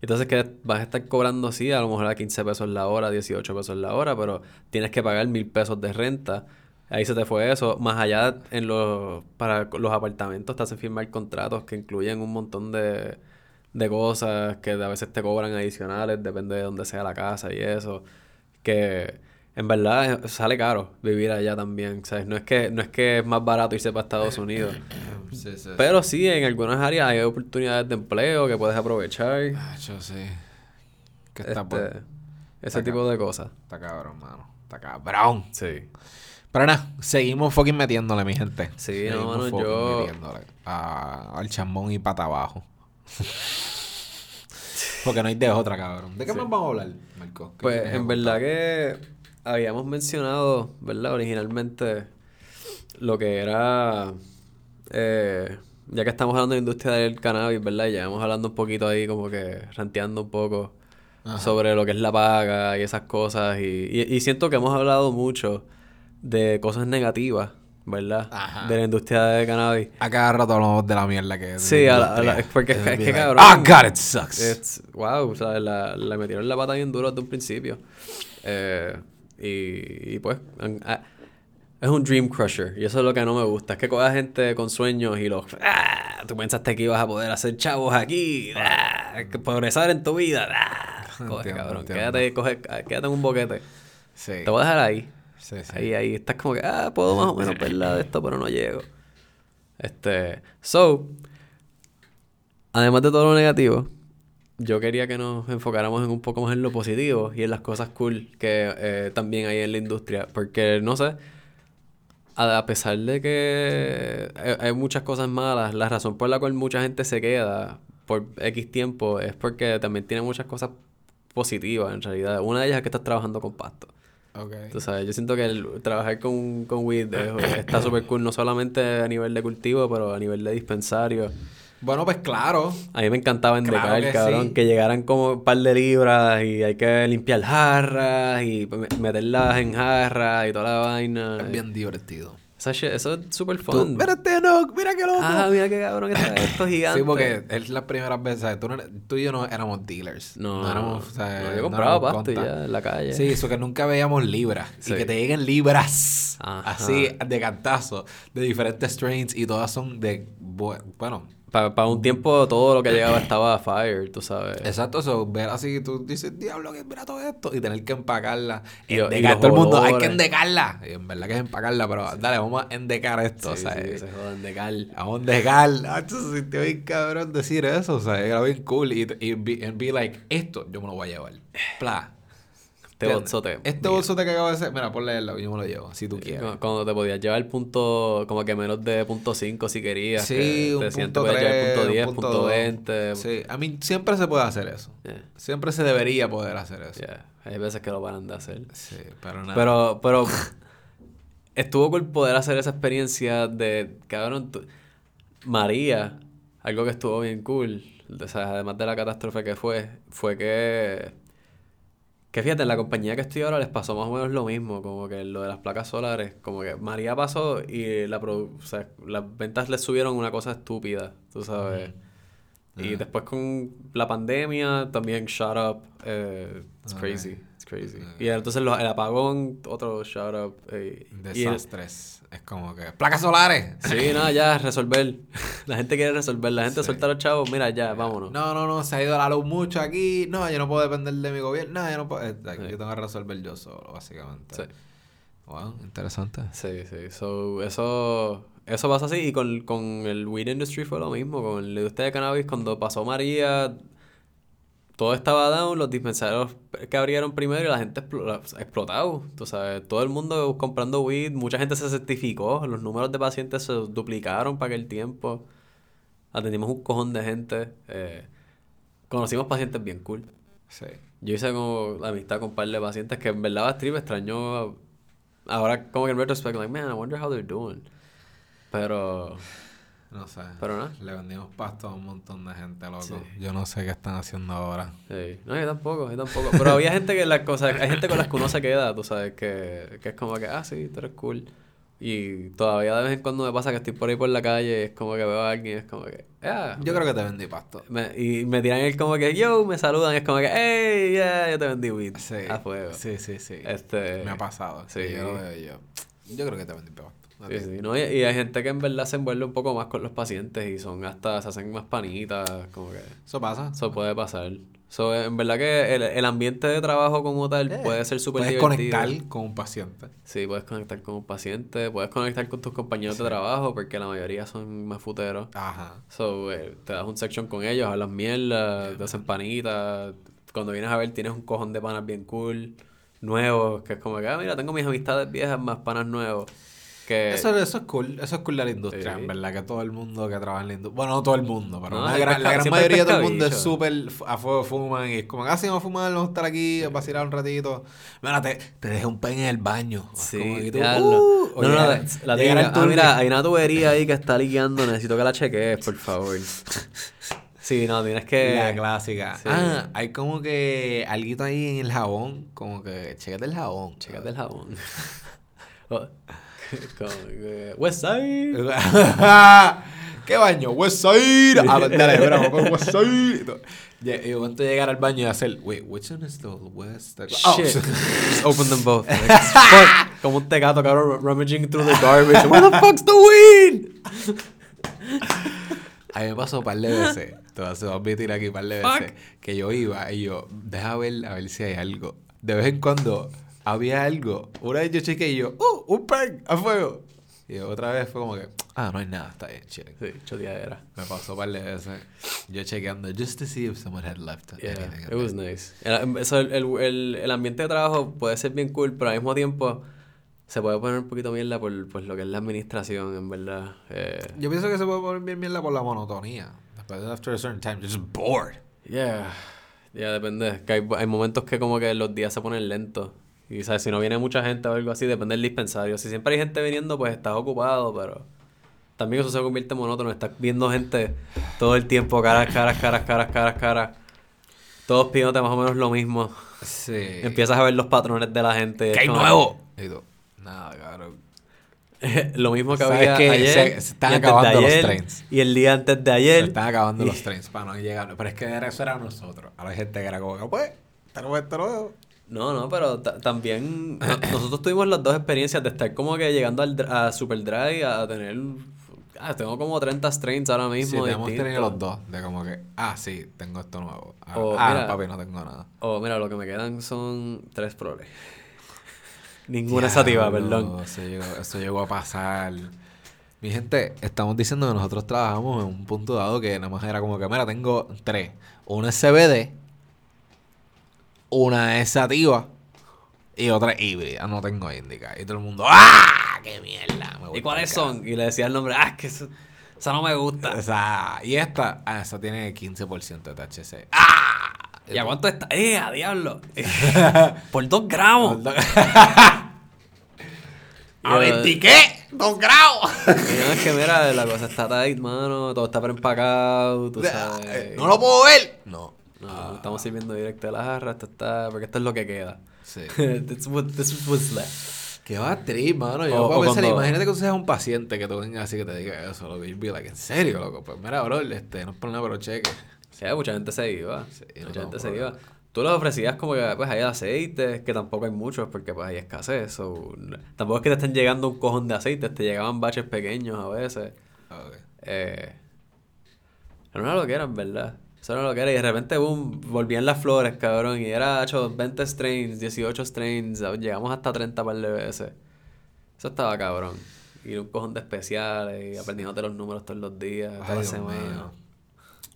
[SPEAKER 1] entonces que vas a estar cobrando sí, a lo mejor a 15 pesos la hora, 18 pesos la hora, pero tienes que pagar mil pesos de renta. Ahí se te fue eso. Más allá, en los, para los apartamentos te hacen firmar contratos que incluyen un montón de, de cosas que a veces te cobran adicionales, depende de dónde sea la casa y eso. Que en verdad eh, sale caro vivir allá también. ¿sabes? No es que, no es que es más barato irse para Estados Unidos.
[SPEAKER 2] sí, sí, sí.
[SPEAKER 1] Pero sí, en algunas áreas hay oportunidades de empleo que puedes aprovechar.
[SPEAKER 2] Ah, yo sé. Que está,
[SPEAKER 1] Este,
[SPEAKER 2] por-
[SPEAKER 1] ese
[SPEAKER 2] está
[SPEAKER 1] tipo de cosas.
[SPEAKER 2] está cabrón, mano. Está cabrón.
[SPEAKER 1] Sí.
[SPEAKER 2] Pero nada, seguimos fucking metiéndole, mi gente.
[SPEAKER 1] Sí, no,
[SPEAKER 2] Seguimos
[SPEAKER 1] mano,
[SPEAKER 2] fucking
[SPEAKER 1] yo-
[SPEAKER 2] metiéndole a- al chambón y pata abajo. Porque no hay de otra, cabrón. ¿De qué más vamos a hablar, Marco? ¿Qué
[SPEAKER 1] Pues en verdad que habíamos mencionado, ¿verdad? Originalmente lo que era, eh, ya que estamos hablando de industria del cannabis, ¿verdad? Y llevamos hablando un poquito ahí como que ranteando un poco
[SPEAKER 2] Ajá.
[SPEAKER 1] sobre lo que es la paga y esas cosas. Y, y, y siento que hemos hablado mucho de cosas negativas, ¿verdad?
[SPEAKER 2] Ajá.
[SPEAKER 1] De la industria del cannabis.
[SPEAKER 2] A cada rato hablamos de la mierda que es.
[SPEAKER 1] Sí, a la- a la- porque es, es que cabrón.
[SPEAKER 2] Oh, God, it sucks.
[SPEAKER 1] It's, wow, o sea, la, la metieron la pata bien duro desde un principio. Eh, y, y pues, es un dream crusher. Y eso es lo que no me gusta. Es que coja gente con sueños y los. ¡Ah! Tú pensaste que ibas a poder hacer chavos aquí. ¡Ah! progresar en tu vida. ¡Ah! Coge,
[SPEAKER 2] Entiendo,
[SPEAKER 1] cabrón.
[SPEAKER 2] entiendo.
[SPEAKER 1] Quédate, coge, quédate en un boquete.
[SPEAKER 2] Sí.
[SPEAKER 1] Te voy a dejar ahí.
[SPEAKER 2] Sí, sí.
[SPEAKER 1] Ahí, ahí. Estás como que, ah, puedo más o menos verla de esto, pero no llego. Este. So, además de todo lo negativo, yo quería que nos enfocáramos en un poco más en lo positivo y en las cosas cool que eh, también hay en la industria. Porque, no sé, a, pesar de que hay, hay muchas cosas malas, la razón por la cual mucha gente se queda por X tiempo es porque también tiene muchas cosas positivas en realidad. Una de ellas es que estás trabajando con pasto.
[SPEAKER 2] Ok.
[SPEAKER 1] Tú sabes, yo siento que el, trabajar con, con weed es- está súper cool, no solamente a nivel de cultivo, pero a nivel de dispensario.
[SPEAKER 2] Bueno, pues claro.
[SPEAKER 1] A mí me encantaba
[SPEAKER 2] Claro
[SPEAKER 1] endecar,
[SPEAKER 2] que
[SPEAKER 1] cabrón,
[SPEAKER 2] sí.
[SPEAKER 1] que llegaran como un par de libras y hay que limpiar jarras y me- meterlas en jarras y toda la vaina.
[SPEAKER 2] Es bien divertido.
[SPEAKER 1] Shit- eso es súper fun.
[SPEAKER 2] mira este no, mira qué loco.
[SPEAKER 1] Ah, mira qué cabrón está esto gigante.
[SPEAKER 2] Sí, porque es las primeras veces, ¿sabes? Tú, no tú y yo no éramos dealers.
[SPEAKER 1] No,
[SPEAKER 2] éramos, o sea,
[SPEAKER 1] no, yo compraba pasto ya en la calle.
[SPEAKER 2] Sí, eso que nunca veíamos libras.
[SPEAKER 1] Sí.
[SPEAKER 2] Y que te lleguen libras.
[SPEAKER 1] Ajá.
[SPEAKER 2] Así, de cantazo. De diferentes strains. Y todas son de... bu- Bueno,
[SPEAKER 1] Para un tiempo todo lo que llegaba estaba fire, tú sabes.
[SPEAKER 2] exacto. Eso, ver así, tú dices, diablo, que mira todo esto. Y tener que empacarla.
[SPEAKER 1] Y- y
[SPEAKER 2] Endecar.
[SPEAKER 1] los
[SPEAKER 2] todo el mundo, hay que endecarla. Y en verdad que es empacarla, pero dale, vamos a endecar esto.
[SPEAKER 1] Sí,
[SPEAKER 2] o sea,
[SPEAKER 1] sí, se jodan de cal.
[SPEAKER 2] Vamos a endecar. Ah, se sintió bien cabrón decir eso. O sea, era bien cool. Y, y, be, and be like, esto yo me lo voy a llevar. Pla.
[SPEAKER 1] Este bolsote.
[SPEAKER 2] Este bolsote que acabo de hacer, mira, ponle el lado, yo me lo llevo, si tú quieres.
[SPEAKER 1] Cu- Cuando te podías llevar punto, como que menos de punto 5 si querías.
[SPEAKER 2] Sí,
[SPEAKER 1] que
[SPEAKER 2] un
[SPEAKER 1] te
[SPEAKER 2] punto
[SPEAKER 1] podías llevar
[SPEAKER 2] 3,
[SPEAKER 1] punto 10,
[SPEAKER 2] un
[SPEAKER 1] punto
[SPEAKER 2] punto
[SPEAKER 1] 20.
[SPEAKER 2] Sí, a mí siempre se puede hacer eso.
[SPEAKER 1] Yeah,
[SPEAKER 2] Siempre se debería poder hacer eso.
[SPEAKER 1] yeah. Hay veces que lo paran de hacer.
[SPEAKER 2] Sí, pero nada.
[SPEAKER 1] Pero, pero estuvo cool poder hacer esa experiencia de, cabrón, tú- María, algo que estuvo bien cool, o sea, además de la catástrofe que fue, fue que, que fíjate, en la compañía que estoy ahora les pasó más o menos lo mismo, como que lo de las placas solares, como que María pasó y la o sea, las ventas les subieron una cosa estúpida, tú sabes. Y después con la pandemia también shut up. eh, it's crazy. It's crazy. Y entonces los- el apagón, otro shout out. eh,
[SPEAKER 2] Desastres. Es como que. ¡Placas solares!
[SPEAKER 1] sí, no, ya, resolver. La gente quiere resolver. La gente
[SPEAKER 2] Sí.
[SPEAKER 1] suelta a los chavos, mira, ya, vámonos.
[SPEAKER 2] No, no, no, se ha ido la luz mucho aquí. No, yo no puedo depender de mi gobierno. No, yo no puedo. Aquí
[SPEAKER 1] Sí.
[SPEAKER 2] yo tengo que resolver yo solo, básicamente.
[SPEAKER 1] Sí.
[SPEAKER 2] Wow, interesante.
[SPEAKER 1] Sí, sí. So, eso, eso pasa así. Y con, con el weed industry fue lo mismo. Con la industria de cannabis, cuando pasó María, todo estaba down. Los dispensarios que abrieron primero y la gente explo- explotado. Tú sabes, todo el mundo comprando weed. Mucha gente se certificó. Los números de pacientes se duplicaron para aquel tiempo. Atendimos un cojón de gente. eh, conocimos pacientes bien cool.
[SPEAKER 2] Sí.
[SPEAKER 1] Yo hice como la amistad con un par de pacientes que en verdad Bastrip extrañó. Ahora, como que en retrospect, like, man, I wonder how they're doing. Pero.
[SPEAKER 2] No sé.
[SPEAKER 1] Pero nada.
[SPEAKER 2] Le vendimos pasto a un montón de gente, loco.
[SPEAKER 1] Sí.
[SPEAKER 2] Yo no sé qué están haciendo ahora.
[SPEAKER 1] Sí. No, yo tampoco, yo tampoco. Pero había gente que las cosas. Hay gente con las que uno se queda, tú sabes, que, que es como que, ah, sí, tú eres cool. Y todavía de vez en cuando me pasa que estoy por ahí por la calle, es como que veo a alguien, es como que, ah.
[SPEAKER 2] Yo creo que te vendí pasto.
[SPEAKER 1] Me- y me tiran el como que, yo, me saludan, es como que, hey, yeah, yo te vendí weed.
[SPEAKER 2] Sí.
[SPEAKER 1] A fuego.
[SPEAKER 2] Sí, sí, sí.
[SPEAKER 1] Este.
[SPEAKER 2] Me ha pasado.
[SPEAKER 1] Sí.
[SPEAKER 2] Sí. Yo lo veo yo. Yo creo que te vendí pasto.
[SPEAKER 1] Sí, sí, no, y, y hay gente que en verdad se envuelve un poco más con los pacientes y son hasta, se hacen más panitas, como que
[SPEAKER 2] Eso pasa.
[SPEAKER 1] eso puede pasar. So, en verdad que el, el ambiente de trabajo como tal
[SPEAKER 2] Eh,
[SPEAKER 1] puede ser súper
[SPEAKER 2] Puedes
[SPEAKER 1] divertido.
[SPEAKER 2] conectar con un paciente.
[SPEAKER 1] Sí, puedes conectar con un paciente, puedes conectar con tus compañeros de trabajo porque la mayoría son más futeros.
[SPEAKER 2] Ajá.
[SPEAKER 1] So, eh, te das un section con ellos, hablas mierda, te hacen panitas. Cuando vienes a ver tienes un cojón de panas bien cool, nuevos, que es como que, ah, mira, tengo mis amistades viejas más panas nuevos. Que...
[SPEAKER 2] Eso, eso es cool, eso es cool de la industria,
[SPEAKER 1] Sí.
[SPEAKER 2] en verdad, que todo el mundo que trabaja en la industria, bueno, no todo el mundo, pero
[SPEAKER 1] No,
[SPEAKER 2] una gran- la gran
[SPEAKER 1] siempre hay
[SPEAKER 2] mayoría del mundo es súper a fuego fuman y es como, ah, sí, vamos a fumar, vamos a estar aquí, a vacilar un ratito. Mira, te, te dejé un pen en el baño.
[SPEAKER 1] Sí,
[SPEAKER 2] Como que tú,
[SPEAKER 1] diablo.
[SPEAKER 2] uh,
[SPEAKER 1] no, no,
[SPEAKER 2] llegar-
[SPEAKER 1] la,
[SPEAKER 2] llegar
[SPEAKER 1] ah, mira, hay una tubería ahí que está liqueando, necesito que la chequees, por favor. Sí, no, tienes que...
[SPEAKER 2] La clásica.
[SPEAKER 1] Sí.
[SPEAKER 2] Ah, hay como que alguito ahí en el jabón, como que, chécate el jabón.
[SPEAKER 1] Checate el jabón. Como que, Westside.
[SPEAKER 2] ¿Qué baño? Westside. Ah, dale, espera, vamos con Westside. Y y de momento llegar al baño y hacer, wait, which one is the West? Oh,
[SPEAKER 1] Shit. Just open them both. Like, fuck. Como un tecato, cabrón, rummaging through the garbage. Where the fuck's the weed?
[SPEAKER 2] A mí me pasó un par de veces, te vas a admitir aquí un par de veces, que yo iba y yo, deja ver, a ver si hay algo. De vez en cuando había algo. Una vez yo chequeé y yo, ¡uh! ¡Un pen! ¡A fuego! Y otra vez fue como que, ah, no hay nada, está bien, chilling.
[SPEAKER 1] Sí, choteadera.
[SPEAKER 2] Me pasó un par de veces. Yo chequeando, just to see if someone had left
[SPEAKER 1] Yeah,
[SPEAKER 2] anything.
[SPEAKER 1] it was nice. El, eso, el, el, el, el ambiente de trabajo puede ser bien cool, pero al mismo tiempo se puede poner un poquito mierda por, por lo que es la administración, en verdad. Eh,
[SPEAKER 2] Yo pienso que se puede poner bien mierda por la monotonía. Después, after a certain time, you're just bored.
[SPEAKER 1] yeah, ya depende. Que hay, hay momentos que como que los días se ponen lentos. Y sabes, si no viene mucha gente o algo así, depende del dispensario. Si siempre hay gente viniendo, pues estás ocupado, pero también eso se convierte en monótono. Estás viendo gente todo el tiempo, caras, caras, caras, caras, caras, caras. Todos pidiéndote más o menos lo mismo.
[SPEAKER 2] Sí.
[SPEAKER 1] Empiezas a ver los patrones de la gente.
[SPEAKER 2] ¿Qué hay nuevo? Tú, nada, cabrón.
[SPEAKER 1] lo mismo que
[SPEAKER 2] ¿Sabes
[SPEAKER 1] había
[SPEAKER 2] qué?
[SPEAKER 1] ayer.
[SPEAKER 2] Se- se están acabando los trains.
[SPEAKER 1] Y el día antes de
[SPEAKER 2] Se
[SPEAKER 1] ayer.
[SPEAKER 2] están acabando
[SPEAKER 1] Y-
[SPEAKER 2] los trains para no llegar. Pero es que eso era nosotros. Ahora hay gente que era como, que, pues, tenemos esto nuevo.
[SPEAKER 1] No, no, pero ta- también no- nosotros tuvimos las dos experiencias de estar como que llegando al, a Super Dry a tener... Ah, tengo como 30 strains ahora
[SPEAKER 2] Sí,
[SPEAKER 1] mismo.
[SPEAKER 2] tenemos
[SPEAKER 1] distintos.
[SPEAKER 2] tenido los dos. De como que, ah, sí, tengo esto nuevo. Ah,
[SPEAKER 1] O,
[SPEAKER 2] ah,
[SPEAKER 1] mira.
[SPEAKER 2] papi, no tengo nada.
[SPEAKER 1] Oh, mira, lo que me quedan son tres proles. Ninguna sativa, perdón.
[SPEAKER 2] Eso llegó, eso llegó a pasar. Mi gente, estamos diciendo que nosotros trabajamos en un punto dado que nada más era como que, mira, tengo tres. Una es CBD, una es sativa y otra es híbrida. No tengo indica. Y todo el mundo, ¡ah! ¡Qué mierda! Me
[SPEAKER 1] ¿Y cuáles son? Y le decía el nombre, ah, es que eso, esa no me gusta.
[SPEAKER 2] Esa, y esta, ah, esa tiene 15% de THC. ¡Ah!
[SPEAKER 1] ¿Y a cuánto está? ¡Eh, a diablo! Por dos gramos.
[SPEAKER 2] ¿A 20 qué? ¡Dos grados!
[SPEAKER 1] No, es que mira, la cosa está tight, mano. Todo está preempacado, tú sabes.
[SPEAKER 2] ¿No lo puedo ver? No.
[SPEAKER 1] No, estamos sirviendo directo de la jarra. Esto está... Porque esto es lo que queda.
[SPEAKER 2] Sí.
[SPEAKER 1] This, what, this is what's left.
[SPEAKER 2] Qué va trip, mano. Yo
[SPEAKER 1] O-
[SPEAKER 2] puedo
[SPEAKER 1] o
[SPEAKER 2] pensar,
[SPEAKER 1] cuando-
[SPEAKER 2] imagínate que tú seas un paciente que tú vengas así que te diga eso, loco. You'd be like, ¿en serio, loco? Pues mira, bro, este, no es por nada, pero cheque.
[SPEAKER 1] Sí, mucha gente se iba.
[SPEAKER 2] Sí,
[SPEAKER 1] mucha
[SPEAKER 2] no,
[SPEAKER 1] gente se iba. tú les ofrecías como que pues hay aceites, que tampoco hay muchos porque pues hay escasez. So, no- tampoco es que te estén llegando un cojón de aceites, te llegaban baches pequeños a veces.
[SPEAKER 2] Ok.
[SPEAKER 1] Eh, era una loquera, en verdad. Eso era una loquera. Y de repente, boom, volvían las flores, cabrón. Y era hecho 20 strains, 18 strains. Llegamos hasta 30 par de veces. Eso estaba cabrón. Y un cojón de especiales. Y aprendiéndote los números todos los días, cada
[SPEAKER 2] Dios
[SPEAKER 1] semana.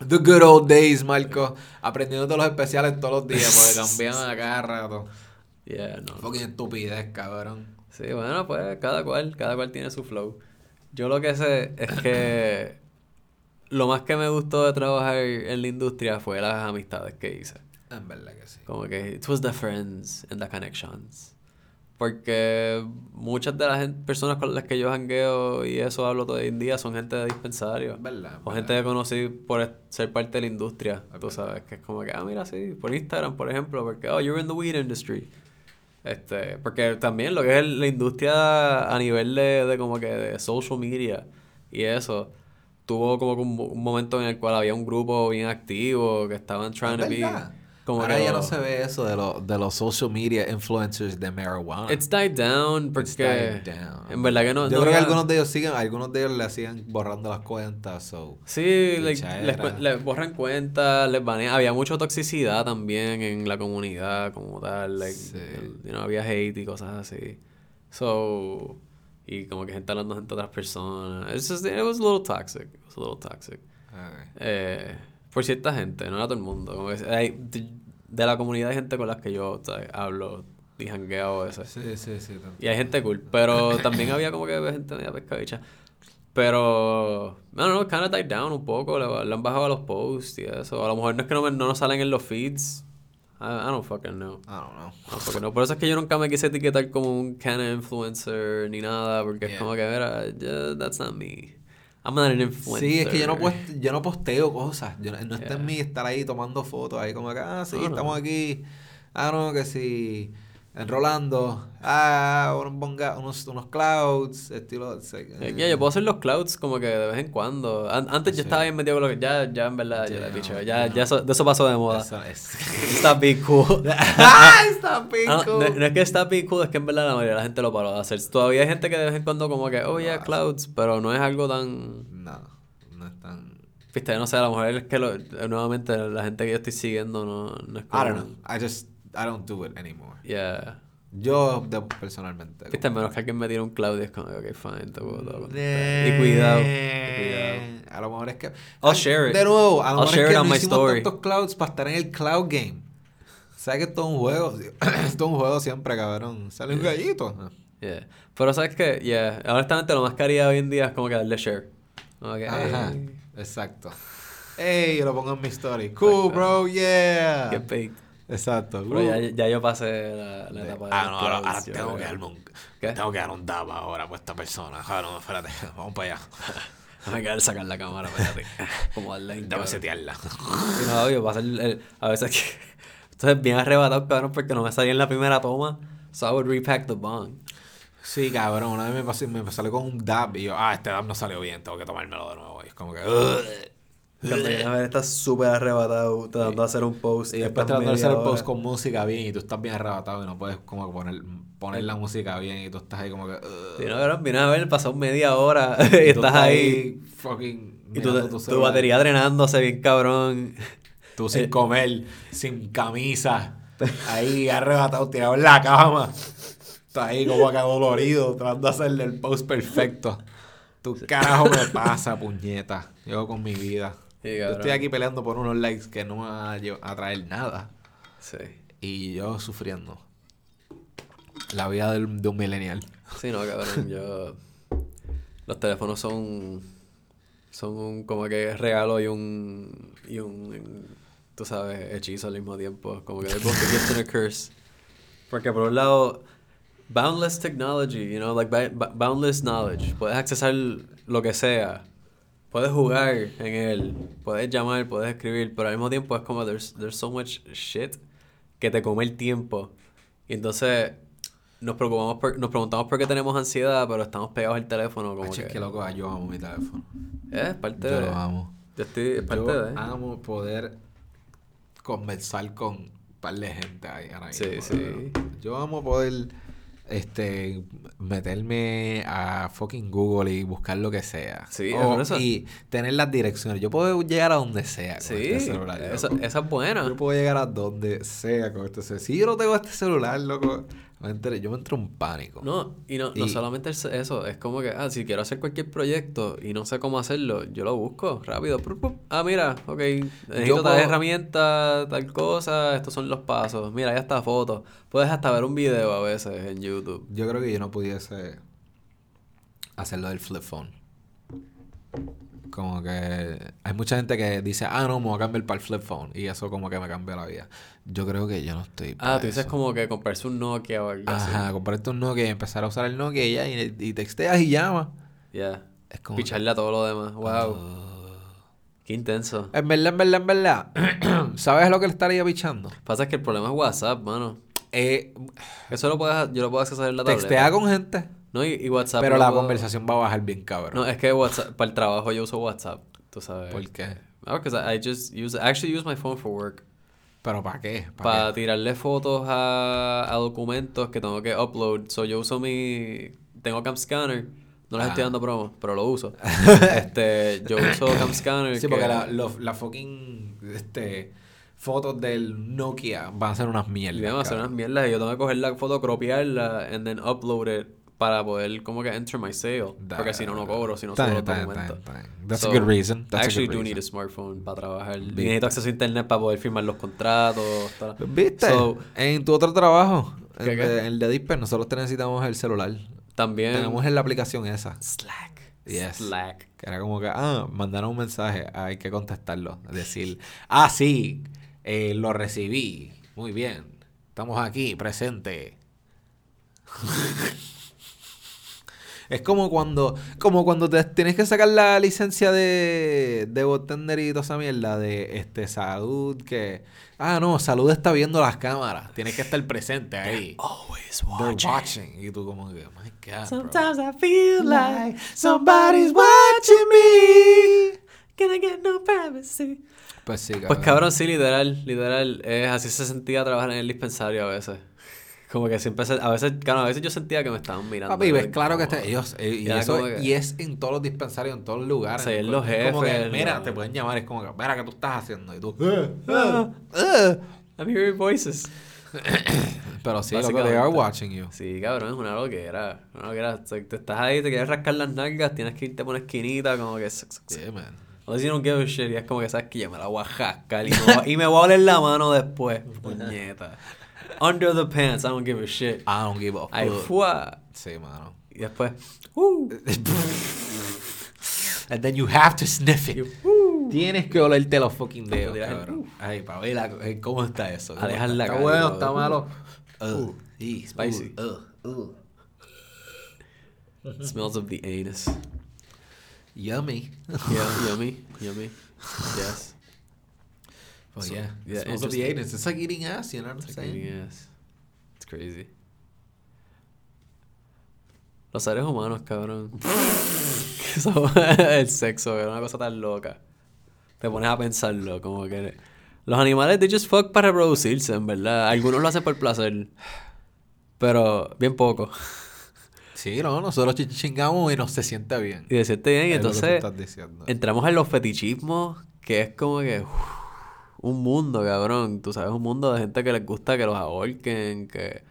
[SPEAKER 2] The good old days, Marco. Aprendiendo los especiales todos los días porque cambiaban a cada rato.
[SPEAKER 1] Yeah, no.
[SPEAKER 2] Fucking estupidez, cabrón.
[SPEAKER 1] Sí, bueno, pues cada cual, cada cual tiene su flow. Yo lo que sé es que lo más que me gustó de trabajar en la industria fue las amistades que hice.
[SPEAKER 2] En verdad que sí.
[SPEAKER 1] Como que it was the friends and the connections. Porque muchas de las personas con las que yo jangueo y eso hablo todo el día son gente de dispensario.
[SPEAKER 2] Verdad,
[SPEAKER 1] O
[SPEAKER 2] verdad.
[SPEAKER 1] gente que conocí por ser parte de la industria.
[SPEAKER 2] Es
[SPEAKER 1] Tú sabes, que es como que, ah, mira, sí, por Instagram, por ejemplo, porque, oh, you're in the weed industry. Este, porque también lo que es la industria a nivel de, de como que de social media y eso, tuvo como un, un momento en el cual había un grupo bien activo que estaban trying to be como
[SPEAKER 2] Ahora
[SPEAKER 1] que
[SPEAKER 2] ya
[SPEAKER 1] lo-
[SPEAKER 2] no se ve eso de, lo- de los social media influencers de marijuana.
[SPEAKER 1] It's died down porque
[SPEAKER 2] It's died down.
[SPEAKER 1] en verdad que no
[SPEAKER 2] Yo
[SPEAKER 1] no
[SPEAKER 2] creo que algunos de ellos siguen, algunos de ellos le hacían borrando las cuentas, so.
[SPEAKER 1] Sí, les, les borran cuentas, les banean. Había mucha toxicidad también en la comunidad como tal. Like,
[SPEAKER 2] Sí.
[SPEAKER 1] you know, había hate y cosas así. So, y como que gente hablando de otras personas. It's just, it was a little toxic. It was a little toxic. Eh, por cierta gente, no era todo el mundo. Como que hay, de, de la comunidad hay gente con las que yo ¿sabes? hablo y jangueo a veces.
[SPEAKER 2] Sí, sí, sí.
[SPEAKER 1] Y hay gente cool, pero también había como que gente media pescabicha. Pero, no, no, kind of died down un poco, le, le han bajado los posts y eso. A lo mejor no es que no, me- no nos salen en los feeds. I, I don't fucking know.
[SPEAKER 2] I don't know.
[SPEAKER 1] No, fucking know. Por eso es que yo nunca me quise etiquetar como un of influencer ni nada, porque
[SPEAKER 2] Yeah.
[SPEAKER 1] es como que, mira, yeah, that's not me. I'm not an influencer.
[SPEAKER 2] Sí, es que yo no, puest- yo no posteo cosas. Yo, no está
[SPEAKER 1] Yeah.
[SPEAKER 2] en mí estar ahí tomando fotos, ahí como que, ah, sí,
[SPEAKER 1] no.
[SPEAKER 2] estamos aquí. Ah, no, que sí. Enrolando. Ah, unos, bonga- unos, unos clouds, estilo. sí,
[SPEAKER 1] Eh, ya, yo puedo hacer los clouds como que de vez en cuando. An- antes yo
[SPEAKER 2] Sí.
[SPEAKER 1] estaba bien metido con lo que... Ya, ya en verdad, ya,
[SPEAKER 2] Ya,
[SPEAKER 1] la bicho,
[SPEAKER 2] no,
[SPEAKER 1] ya,
[SPEAKER 2] no.
[SPEAKER 1] ya eso- de eso pasó de moda.
[SPEAKER 2] Eso es.
[SPEAKER 1] Está bien cool.
[SPEAKER 2] ¡Ah, está
[SPEAKER 1] Ah,
[SPEAKER 2] pico!
[SPEAKER 1] no, no es que está bien cool, es que en verdad la mayoría de la gente lo paró de hacer. Todavía hay gente que de vez en cuando como que, oh yeah,
[SPEAKER 2] No,
[SPEAKER 1] clouds, pero no es algo tan...
[SPEAKER 2] No, no es tan.
[SPEAKER 1] Viste, no sé, a lo mejor es que lo- nuevamente la gente que yo estoy siguiendo no, no es
[SPEAKER 2] I
[SPEAKER 1] como...
[SPEAKER 2] don't know. I just. I don't do it anymore.
[SPEAKER 1] Yeah.
[SPEAKER 2] Yo, de- personalmente.
[SPEAKER 1] Viste, a menos que alguien me tire un cloud y es como, ok, fine, te puedo.
[SPEAKER 2] Eh,
[SPEAKER 1] Y cuidado, y cuidado.
[SPEAKER 2] A lo mejor es que.
[SPEAKER 1] I'll share it.
[SPEAKER 2] De nuevo, a lo
[SPEAKER 1] I'll
[SPEAKER 2] mejor
[SPEAKER 1] share
[SPEAKER 2] es que
[SPEAKER 1] it on
[SPEAKER 2] no
[SPEAKER 1] my
[SPEAKER 2] hicimos
[SPEAKER 1] story.
[SPEAKER 2] tantos clouds para estar en el cloud game. ¿Sabes que esto es un juego? esto es un juego siempre, cabrón. Sale un gallito.
[SPEAKER 1] Yeah. Pero sabes que, yeah, honestamente lo más que haría hoy en día es como que darle share. Como que,
[SPEAKER 2] Ajá. Exacto. Ey, yo lo pongo en mi story. Cool, bro, yeah.
[SPEAKER 1] get baked.
[SPEAKER 2] Exacto.
[SPEAKER 1] Pero
[SPEAKER 2] Uh.
[SPEAKER 1] ya, ya yo pasé la, la etapa de
[SPEAKER 2] Ah, no, ahora, tengo que darme un.
[SPEAKER 1] ¿Qué?
[SPEAKER 2] Tengo que dar un dab ahora por esta persona. Ah, no, espérate. Vamos para allá.
[SPEAKER 1] Déjame quedar sacar la cámara, espérate. Como darle
[SPEAKER 2] Dame setearla.
[SPEAKER 1] Sí, no, obvio, va a ser el- a veces que... Entonces bien arrebatado, cabrón, porque no me salía en la primera toma. So I would repack the bong.
[SPEAKER 2] Sí, cabrón. Una vez me, pasé, me salió con un dab y yo, ah, este dab no salió bien. Tengo que tomármelo de nuevo. Y es como que. "Ugh".
[SPEAKER 1] Ves, estás súper arrebatado, tratando de hacer un post.
[SPEAKER 2] Y después tratando de hacer el post con música bien y tú estás bien arrebatado y no puedes como poner, poner la música bien y tú estás ahí como que...
[SPEAKER 1] Cabrón, vienes a ver, pasó media hora y, estás ahí.
[SPEAKER 2] fucking
[SPEAKER 1] Y tu, tu batería drenándose bien cabrón.
[SPEAKER 2] Tú sin
[SPEAKER 1] Eh.
[SPEAKER 2] comer, sin camisa, ahí arrebatado, tirado en la cama. Estás ahí como que dolorido, tratando de hacerle el post perfecto. Tu carajo me pasa, puñeta. Yo con mi vida.
[SPEAKER 1] Sí,
[SPEAKER 2] Yo estoy aquí peleando por unos likes que no van a, traer nada.
[SPEAKER 1] Sí.
[SPEAKER 2] Y yo sufriendo. La vida del- de un millennial.
[SPEAKER 1] Sí, no, cabrón, yo... Los teléfonos son... Son un como que regalo y un... Y un... Tú sabes, hechizo al mismo tiempo. Como que they're both a gift and a curse. Porque por un lado... Boundless technology, you know, like boundless knowledge. Puedes accesar lo que sea. Puedes jugar en él. Puedes llamar, puedes escribir. Pero al mismo tiempo es como there's, there's so much shit que te come el tiempo. Y entonces nos preocupamos por- nos preguntamos por qué tenemos ansiedad, pero estamos pegados al teléfono como que...
[SPEAKER 2] es que loco, yo amo mi teléfono.
[SPEAKER 1] Eh, es parte
[SPEAKER 2] Yo
[SPEAKER 1] de...
[SPEAKER 2] lo amo.
[SPEAKER 1] Yo estoy... Es parte
[SPEAKER 2] Yo
[SPEAKER 1] de...
[SPEAKER 2] amo poder conversar con par de gente ahí ahora
[SPEAKER 1] Sí,
[SPEAKER 2] mismo,
[SPEAKER 1] sí.
[SPEAKER 2] pero Yo amo poder este meterme a fucking Google y buscar lo que sea.
[SPEAKER 1] Sí,
[SPEAKER 2] O-
[SPEAKER 1] por eso.
[SPEAKER 2] y tener las direcciones. Yo puedo llegar a donde sea con
[SPEAKER 1] Sí,
[SPEAKER 2] este celular. loco.
[SPEAKER 1] esa es buena.
[SPEAKER 2] Yo puedo llegar a donde sea con este celular. Si yo no tengo este celular, loco, me enteré- yo me entro en pánico.
[SPEAKER 1] No, y no, no solamente es eso, es como que, ah, si quiero hacer cualquier proyecto y no sé cómo hacerlo, yo lo busco rápido. Ah, mira, ok, necesito tal
[SPEAKER 2] puedo-
[SPEAKER 1] herramienta, tal cosa, estos son los pasos. Mira, ya está foto. Puedes hasta ver un video a veces en YouTube.
[SPEAKER 2] Yo creo que yo no pudiese hacerlo del flip phone. Como que hay mucha gente que dice, ah, no, me voy a cambiar para el flip phone. Y eso como que me cambia la vida. Yo creo que yo no estoy
[SPEAKER 1] Ah,
[SPEAKER 2] para
[SPEAKER 1] tú dices
[SPEAKER 2] eso.
[SPEAKER 1] como que comprarse un Nokia o algo
[SPEAKER 2] Ajá,
[SPEAKER 1] así.
[SPEAKER 2] comprarte un Nokia y empezar a usar el Nokia y ya, y, y texteas y llamas.
[SPEAKER 1] Ya.
[SPEAKER 2] Es como
[SPEAKER 1] Picharle a todo lo demás. Wow.
[SPEAKER 2] Oh.
[SPEAKER 1] Qué intenso.
[SPEAKER 2] En verdad, en verdad, en verdad. ¿Sabes lo que le estaría pichando?
[SPEAKER 1] Pasa que el problema es WhatsApp, mano.
[SPEAKER 2] Eh,
[SPEAKER 1] Eso lo puedes, yo lo puedo acceder en la tableta.
[SPEAKER 2] textea con gente,
[SPEAKER 1] No, y, y WhatsApp.
[SPEAKER 2] pero
[SPEAKER 1] lo
[SPEAKER 2] la
[SPEAKER 1] puedo-
[SPEAKER 2] conversación va a bajar bien cabrón.
[SPEAKER 1] No, es que WhatsApp, para el trabajo yo uso WhatsApp, tú sabes.
[SPEAKER 2] ¿Por qué?
[SPEAKER 1] No, because I, just use, actually use my phone for work.
[SPEAKER 2] ¿Pero para qué?
[SPEAKER 1] Para tirarle fotos a, a documentos que tengo que upload. So yo uso mi, tengo Cam Scanner. No les estoy
[SPEAKER 2] Ah.
[SPEAKER 1] dando promo, pero lo uso. este, yo uso Cam Scanner.
[SPEAKER 2] Sí,
[SPEAKER 1] que-
[SPEAKER 2] porque la, los- la fucking este, fotos del Nokia van a ser unas mierdas.
[SPEAKER 1] vamos a hacer unas mierdas. Y yo tengo que coger la foto, cropiarla, and then upload it para poder como que enter my sale. Porque si no, no cobro, si no
[SPEAKER 2] bien,
[SPEAKER 1] los documentos.
[SPEAKER 2] That's
[SPEAKER 1] So,
[SPEAKER 2] a good reason. That's
[SPEAKER 1] I actually do need a smartphone para trabajar.
[SPEAKER 2] Viste.
[SPEAKER 1] necesito acceso a internet para poder firmar los contratos.
[SPEAKER 2] ¿Viste?
[SPEAKER 1] So,
[SPEAKER 2] en tu otro trabajo,
[SPEAKER 1] ¿Qué,
[SPEAKER 2] el, de, el de Disper, nosotros te necesitamos el celular.
[SPEAKER 1] también.
[SPEAKER 2] Tenemos en la aplicación esa.
[SPEAKER 1] Slack.
[SPEAKER 2] Yes.
[SPEAKER 1] Slack.
[SPEAKER 2] Que era como que, ah, mandaron un mensaje, hay que contestarlo. Decir, ah, sí, eh, lo recibí. Muy bien. Estamos aquí, presente. es como cuando, como cuando te tienes que sacar la licencia de, de bartender y toda esa mierda de este salud que, ah, no, salud está viendo las cámaras. Tienes que estar presente ahí.
[SPEAKER 1] Always
[SPEAKER 2] They're watching. Y tú como que, my God, bro.
[SPEAKER 1] Sometimes I feel like somebody's watching me. Can I get no privacy?
[SPEAKER 2] Pues sí,
[SPEAKER 1] Pues cabrón, sí, literal, literal. Es así se sentía trabajar en el dispensario a veces. Como que siempre, se- a veces, claro, a veces yo sentía que me estaban mirando.
[SPEAKER 2] Papi, ves claro que está, ellos, eh, y, eso,
[SPEAKER 1] que-
[SPEAKER 2] y es en todos los dispensarios, en todos los lugares. ¿no?
[SPEAKER 1] los
[SPEAKER 2] Es como que,
[SPEAKER 1] jefes,
[SPEAKER 2] mira,
[SPEAKER 1] no.
[SPEAKER 2] te pueden llamar, es como que, mira, ¿qué tú estás haciendo? Y tú, "Eh, eh, eh".
[SPEAKER 1] I'm hearing voices.
[SPEAKER 2] Pero sí, que they are watching you.
[SPEAKER 1] Sí, cabrón, es una loquera. Una loquera. O sea, te estás ahí, te quieres rascar las nalgas, tienes que irte por una esquinita, como que.
[SPEAKER 2] Yeah, man.
[SPEAKER 1] A veces you don't give a shit y es como que sabes que ya me la voy a jascar y me voy a, y me voy a oler la mano después. Puñeta. Under the pants, I don't give a shit.
[SPEAKER 2] I don't give a fuck.
[SPEAKER 1] fua.
[SPEAKER 2] Sí, mano.
[SPEAKER 1] Y después. Uh,
[SPEAKER 2] And then you have to sniff it.
[SPEAKER 1] uh.
[SPEAKER 2] Tienes que olerte los fucking dedos, cabrón. Ay, para ver la- eh, cómo está eso. ¿Cómo
[SPEAKER 1] Alejar
[SPEAKER 2] está?
[SPEAKER 1] la
[SPEAKER 2] ¿Está bueno? ¿Está malo? Uh, sí,
[SPEAKER 1] Spicy.
[SPEAKER 2] uh, uh.
[SPEAKER 1] Smells of the anus.
[SPEAKER 2] Yummy.
[SPEAKER 1] Yeah, yummy, yummy. Yes.
[SPEAKER 2] Well,
[SPEAKER 1] So,
[SPEAKER 2] yeah.
[SPEAKER 1] yeah,
[SPEAKER 2] It smells of the anus. It's like eating ass, you know what I'm
[SPEAKER 1] It's like
[SPEAKER 2] saying?
[SPEAKER 1] eating ass. It's crazy. Los seres humanos, cabrón. El sexo, es una cosa tan loca. Te pones a pensarlo, como que... Los animales, they just fuck para reproducirse, en verdad. Algunos lo hacen por placer. Pero bien poco.
[SPEAKER 2] Sí, no, nosotros chi- chingamos y no se siente bien.
[SPEAKER 1] Y decirte bien, y entonces... Entramos en los fetichismos, que es como que... un mundo, cabrón. Tú sabes, un mundo de gente que les gusta que los ahorquen, que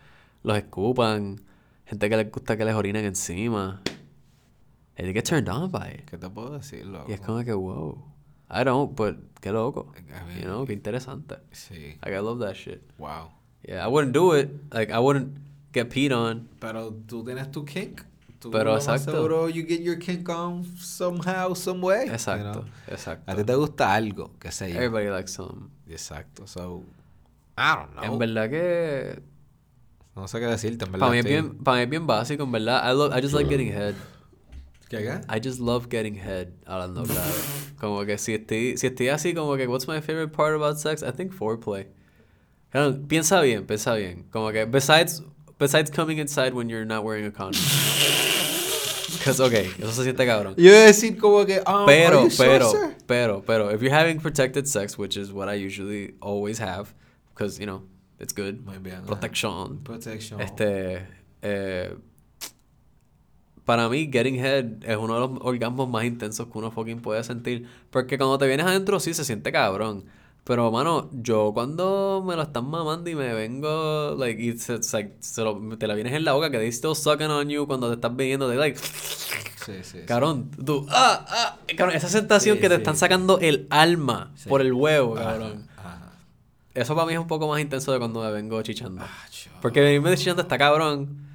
[SPEAKER 1] los escupan. Gente que les gusta que les orinen encima. And they get turned on by it.
[SPEAKER 2] ¿Qué te puedo decir, loco?
[SPEAKER 1] Y es como que, wow. I don't, but qué loco.
[SPEAKER 2] I mean,
[SPEAKER 1] You know, qué interesante.
[SPEAKER 2] Sí.
[SPEAKER 1] Like, I love that shit.
[SPEAKER 2] Wow.
[SPEAKER 1] Yeah, I wouldn't do it. Like, I wouldn't get peed on.
[SPEAKER 2] Pero tú tienes tu kink. Tú
[SPEAKER 1] Pero
[SPEAKER 2] lo más
[SPEAKER 1] exacto.
[SPEAKER 2] Seguro you get your kink on somehow, some way. you
[SPEAKER 1] Exacto,
[SPEAKER 2] know?
[SPEAKER 1] exacto.
[SPEAKER 2] A ti te gusta algo, qué sé yo.
[SPEAKER 1] Everybody likes some.
[SPEAKER 2] Exacto. So, I don't know.
[SPEAKER 1] En verdad que
[SPEAKER 2] No sé qué decirte, en verdad.
[SPEAKER 1] Para mí, es
[SPEAKER 2] estoy-
[SPEAKER 1] bien, para mí es bien básico, en verdad. I, love, I just like getting head.
[SPEAKER 2] ¿Qué, qué?
[SPEAKER 1] I just love getting head, hablando claro. Como que si estoy, si estoy así, como que, what's my favorite part about sex? I think foreplay. Claro, piensa bien, piensa bien. Como que, besides, besides coming inside when you're not wearing a condom. Because, okay, eso se siente cabrón.
[SPEAKER 2] Yo iba a decir como que, um,
[SPEAKER 1] Pero,
[SPEAKER 2] sure,
[SPEAKER 1] pero, pero, pero, if you're having protected sex, which is what I usually always have, because, you know, It's good.
[SPEAKER 2] Muy bien.
[SPEAKER 1] Protection.
[SPEAKER 2] Protection.
[SPEAKER 1] Este. eh, para mí, getting head es uno de los orgasmos más intensos que uno fucking puede sentir. Porque cuando te vienes adentro, sí se siente cabrón. Pero, mano, yo cuando me lo están mamando y me vengo, like, y se, se- se lo- te la vienes en la boca, que they still sucking on you cuando te estás viniendo, de like,
[SPEAKER 2] Sí, sí, sí.
[SPEAKER 1] cabrón, tú, ah, ah, cabrón, esa sensación que te están sacando el alma por el huevo, cabrón.
[SPEAKER 2] ajá.
[SPEAKER 1] Eso para mí es un poco más intenso de cuando me vengo chichando.
[SPEAKER 2] Ah,
[SPEAKER 1] Porque venirme chichando está cabrón.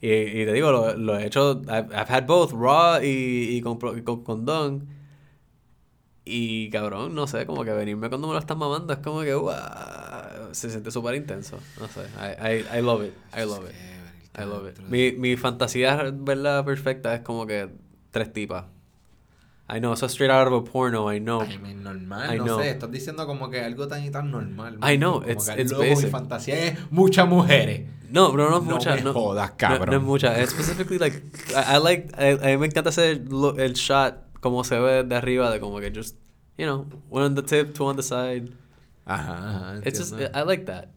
[SPEAKER 1] Y, y te digo, lo, lo he hecho, I've, I've had both, raw y, y con, y con condón. Y cabrón, no sé, como que venirme cuando me lo están mamando es como que, wow, se siente súper intenso. No sé, I, I, I love it, I love it, I love it. Mi, mi fantasía, ¿verdad? Perfecta es como que tres tipas. I know, eso es straight out of a porno, I know.
[SPEAKER 2] Ay, men, normal,
[SPEAKER 1] I
[SPEAKER 2] no
[SPEAKER 1] know.
[SPEAKER 2] sé, estás diciendo como que algo tan y tan normal.
[SPEAKER 1] I know,
[SPEAKER 2] como
[SPEAKER 1] it's-
[SPEAKER 2] que
[SPEAKER 1] it's
[SPEAKER 2] luego mi
[SPEAKER 1] basic.
[SPEAKER 2] fantasía es muchas mujeres.
[SPEAKER 1] No, pero no es
[SPEAKER 2] No
[SPEAKER 1] mucha.
[SPEAKER 2] me
[SPEAKER 1] no,
[SPEAKER 2] jodas,
[SPEAKER 1] no-
[SPEAKER 2] cabrón.
[SPEAKER 1] No, es mucha. Es specifically like. I, I like. I- a mí me encanta hacer lo- el shot como se ve de arriba, de como que just. You know, one on the tip, two on the side.
[SPEAKER 2] Ajá, ajá,
[SPEAKER 1] It's just. I like that.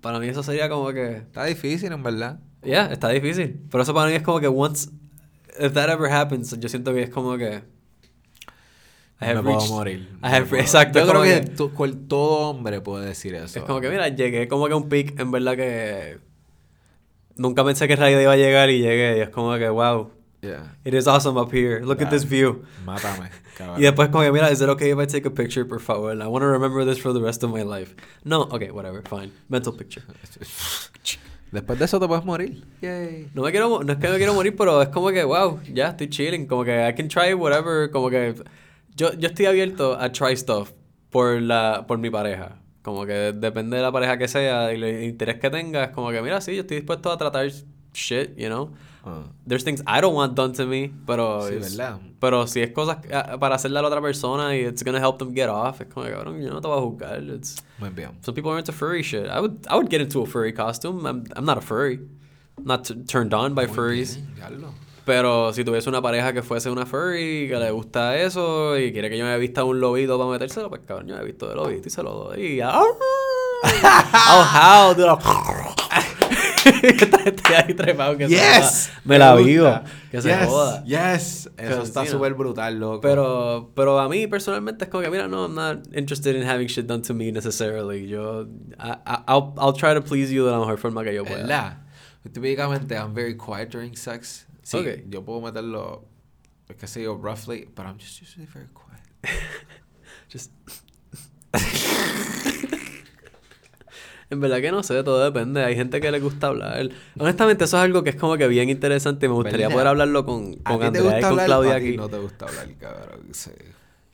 [SPEAKER 1] Para mí eso sería como que.
[SPEAKER 2] Está difícil, en verdad.
[SPEAKER 1] Yeah, está difícil. Pero eso para mí es como que once. If that ever happens, yo siento que es como que. I have
[SPEAKER 2] me puedo
[SPEAKER 1] reached-
[SPEAKER 2] morir.
[SPEAKER 1] I have,
[SPEAKER 2] puedo-
[SPEAKER 1] exacto.
[SPEAKER 2] Yo creo que, to- cual- todo hombre puede decir eso.
[SPEAKER 1] Es como que, mira, llegué como que a un peak, en verdad que. Nunca pensé que en realidad iba a llegar y llegué. Y es como que, wow,
[SPEAKER 2] Yeah.
[SPEAKER 1] it is awesome up here. Look at this view.
[SPEAKER 2] Mátame.
[SPEAKER 1] Y después como que, mira, is it okay if I take a picture, por favor? I want to remember this for the rest of my life. No, okay, whatever, fine. Mental picture.
[SPEAKER 2] Después de eso te puedes morir. Yay.
[SPEAKER 1] No me quiero, no es que me quiero morir, pero es como que, wow, ya estoy chilling. Como que I can try whatever. Como que yo, yo estoy abierto a try stuff por la, por mi pareja. Como que depende de la pareja que sea y el interés que tengas. Como que, mira, sí, yo estoy dispuesto a tratar shit, you know.
[SPEAKER 2] Ah.
[SPEAKER 1] There's things I don't want done to me, pero
[SPEAKER 2] Sí,
[SPEAKER 1] es-
[SPEAKER 2] ¿verdad?
[SPEAKER 1] pero si es cosas ah, para hacerle a la otra persona y it's gonna help them get off, es como cabrón, yo no te voy a juzgar. It's,
[SPEAKER 2] Muy bien.
[SPEAKER 1] some people are into furry shit. I would I would get into a furry costume. I'm I'm not a furry. I'm not turned on by
[SPEAKER 2] Muy
[SPEAKER 1] furries.
[SPEAKER 2] bien.
[SPEAKER 1] Pero si tuviese una pareja que fuese una furry, que le gusta eso y quiere que yo me vista un lobito para metérselo, pues cabrón, yo me he visto de lobito y se lo doy. Y, ¡ah! ¡Oh, how! dude. Estoy ahí trepado que se
[SPEAKER 2] Yes.
[SPEAKER 1] joda. Me la
[SPEAKER 2] gusta.
[SPEAKER 1] vivo. Que se
[SPEAKER 2] Yes,
[SPEAKER 1] joda.
[SPEAKER 2] Yes. Eso está súper brutal, loco.
[SPEAKER 1] Pero, pero a mí personalmente es como que, mira, no, I'm not interested in having shit done to me necessarily. Yo, I, I- I'll, I'll try to please you de la mejor forma que yo pueda.
[SPEAKER 2] ¿Verdad? Típicamente, I'm very quiet during sex. Sí,
[SPEAKER 1] Ok.
[SPEAKER 2] yo puedo meterlo, qué sé yo, roughly, but I'm just usually very quiet.
[SPEAKER 1] Just... en verdad que no sé, todo depende. Hay gente que le gusta hablar. Honestamente, eso es algo que es como que bien interesante y me gustaría
[SPEAKER 2] ¿Verdad?
[SPEAKER 1] poder hablarlo con,
[SPEAKER 2] ¿A
[SPEAKER 1] con
[SPEAKER 2] ti te
[SPEAKER 1] Andrea y con
[SPEAKER 2] hablar
[SPEAKER 1] Claudia
[SPEAKER 2] o a ti
[SPEAKER 1] aquí.
[SPEAKER 2] no te gusta hablar, cabrón? Sí.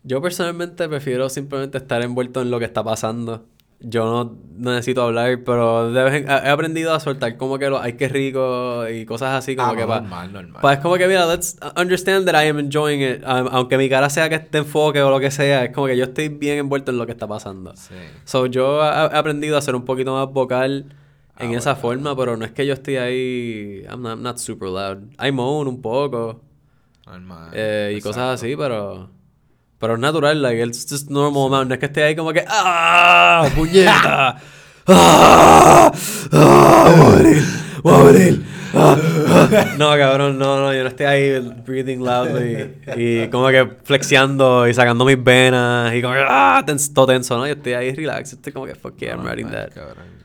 [SPEAKER 1] Yo personalmente prefiero simplemente estar envuelto en lo que está pasando. Yo no necesito hablar, pero de vez en- he aprendido a soltar como que lo ay que rico y cosas así como
[SPEAKER 2] Ah,
[SPEAKER 1] que
[SPEAKER 2] no,
[SPEAKER 1] pa-
[SPEAKER 2] normal, normal.
[SPEAKER 1] pa- es como que mira, let's understand that I am enjoying it. Um, aunque mi cara sea que esté enfoque o lo que sea, es como que yo estoy bien envuelto en lo que está pasando.
[SPEAKER 2] Sí.
[SPEAKER 1] So yo he he aprendido a ser un poquito más vocal en
[SPEAKER 2] Ah,
[SPEAKER 1] esa
[SPEAKER 2] bueno.
[SPEAKER 1] forma, pero no es que yo estoy ahí I'm not, I'm not super loud. I moan un poco.
[SPEAKER 2] Normal.
[SPEAKER 1] Eh, y cosas así, pero. Pero es natural, like, it's just normal amount. No es que esté ahí como que. ¡Ah! ¡Puñeta! ¡Ah! ¡Ah! ¡Voy a morir! ¡Voy a morir! ¡Ah! ¡Ah! No, cabrón, no, no, yo no estoy ahí breathing loudly y como que flexiando y sacando mis venas y como que. ¡Ah! Tens- todo tenso, ¿no? Yo estoy ahí relax, estoy como que, fuck yeah, I'm writing that.
[SPEAKER 2] cabrón.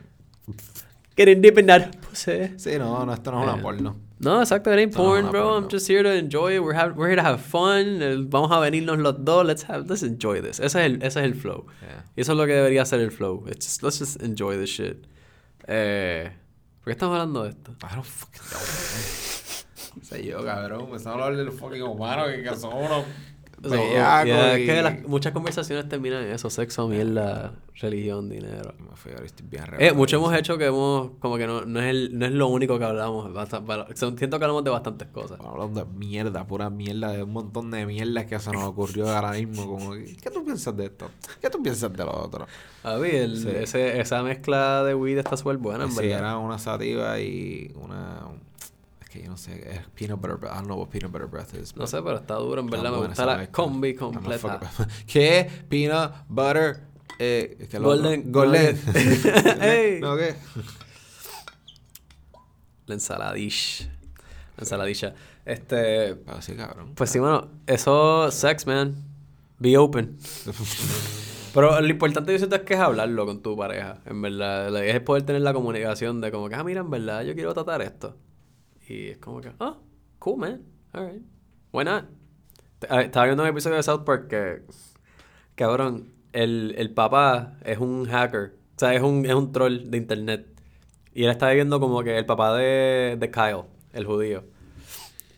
[SPEAKER 1] Getting deep in that pussy.
[SPEAKER 2] Sí, no, no, esto no es una
[SPEAKER 1] Eh.
[SPEAKER 2] porno.
[SPEAKER 1] No, exacto, it ain't
[SPEAKER 2] Esto no
[SPEAKER 1] porn,
[SPEAKER 2] una
[SPEAKER 1] bro.
[SPEAKER 2] porno.
[SPEAKER 1] I'm just here to enjoy it. We're, have, we're here to have fun. Vamos a venirnos los dos. Let's have, let's enjoy this. Ese es el, ese es el flow.
[SPEAKER 2] Yeah.
[SPEAKER 1] Y eso es lo que debería ser el flow. It's just, let's just enjoy this shit. Eh, ¿Por qué estamos hablando de esto?
[SPEAKER 2] I don't fucking know. Sé yo, cabrón. Me están hablando de los fucking humanos que, que son unos
[SPEAKER 1] So,
[SPEAKER 2] bellacos
[SPEAKER 1] yeah,
[SPEAKER 2] y-
[SPEAKER 1] es que las- muchas conversaciones terminan en eso. Sexo, mierda, religión, dinero.
[SPEAKER 2] Me fui, ahora estoy bien
[SPEAKER 1] Eh, mucho hemos hecho que hemos, como que no, no, es el, no es lo único que hablamos. Basta- para- siento que hablamos de bastantes cosas.
[SPEAKER 2] Hablando de mierda, pura mierda, de un montón de mierda que se nos ocurrió ahora mismo. Como, ¿qué tú piensas de esto? ¿Qué tú piensas de lo otro?
[SPEAKER 1] A ver, el-
[SPEAKER 2] Sí.
[SPEAKER 1] ese, esa mezcla de weed está súper buena, en
[SPEAKER 2] Sí,
[SPEAKER 1] verdad.
[SPEAKER 2] era una sativa y una... Es que yo no sé, es peanut butter breath. I don't know what peanut butter breath is.
[SPEAKER 1] No sé, pero está duro, en verdad. Me gusta la combi completa.
[SPEAKER 2] ¿Qué? Peanut butter Eh,
[SPEAKER 1] Golden.
[SPEAKER 2] Golden.
[SPEAKER 1] Ey.
[SPEAKER 2] ¿No qué?
[SPEAKER 1] La ensaladish. La ensaladilla. Este.
[SPEAKER 2] Pero sí, cabrón.
[SPEAKER 1] Pues sí, bueno, eso, sex, man. Be open. Pero lo importante yo siento es que es hablarlo con tu pareja, en verdad. Es poder tener la comunicación de como que, ah, mira, en verdad, yo quiero tratar esto. Y es como que, ah, cool, man. Alright. Why not? Estaba viendo un episodio de South Park que, cabrón, el, el papá es un hacker. O sea, es un, es un troll de internet. Y él está viviendo como que el papá de, de Kyle, el judío.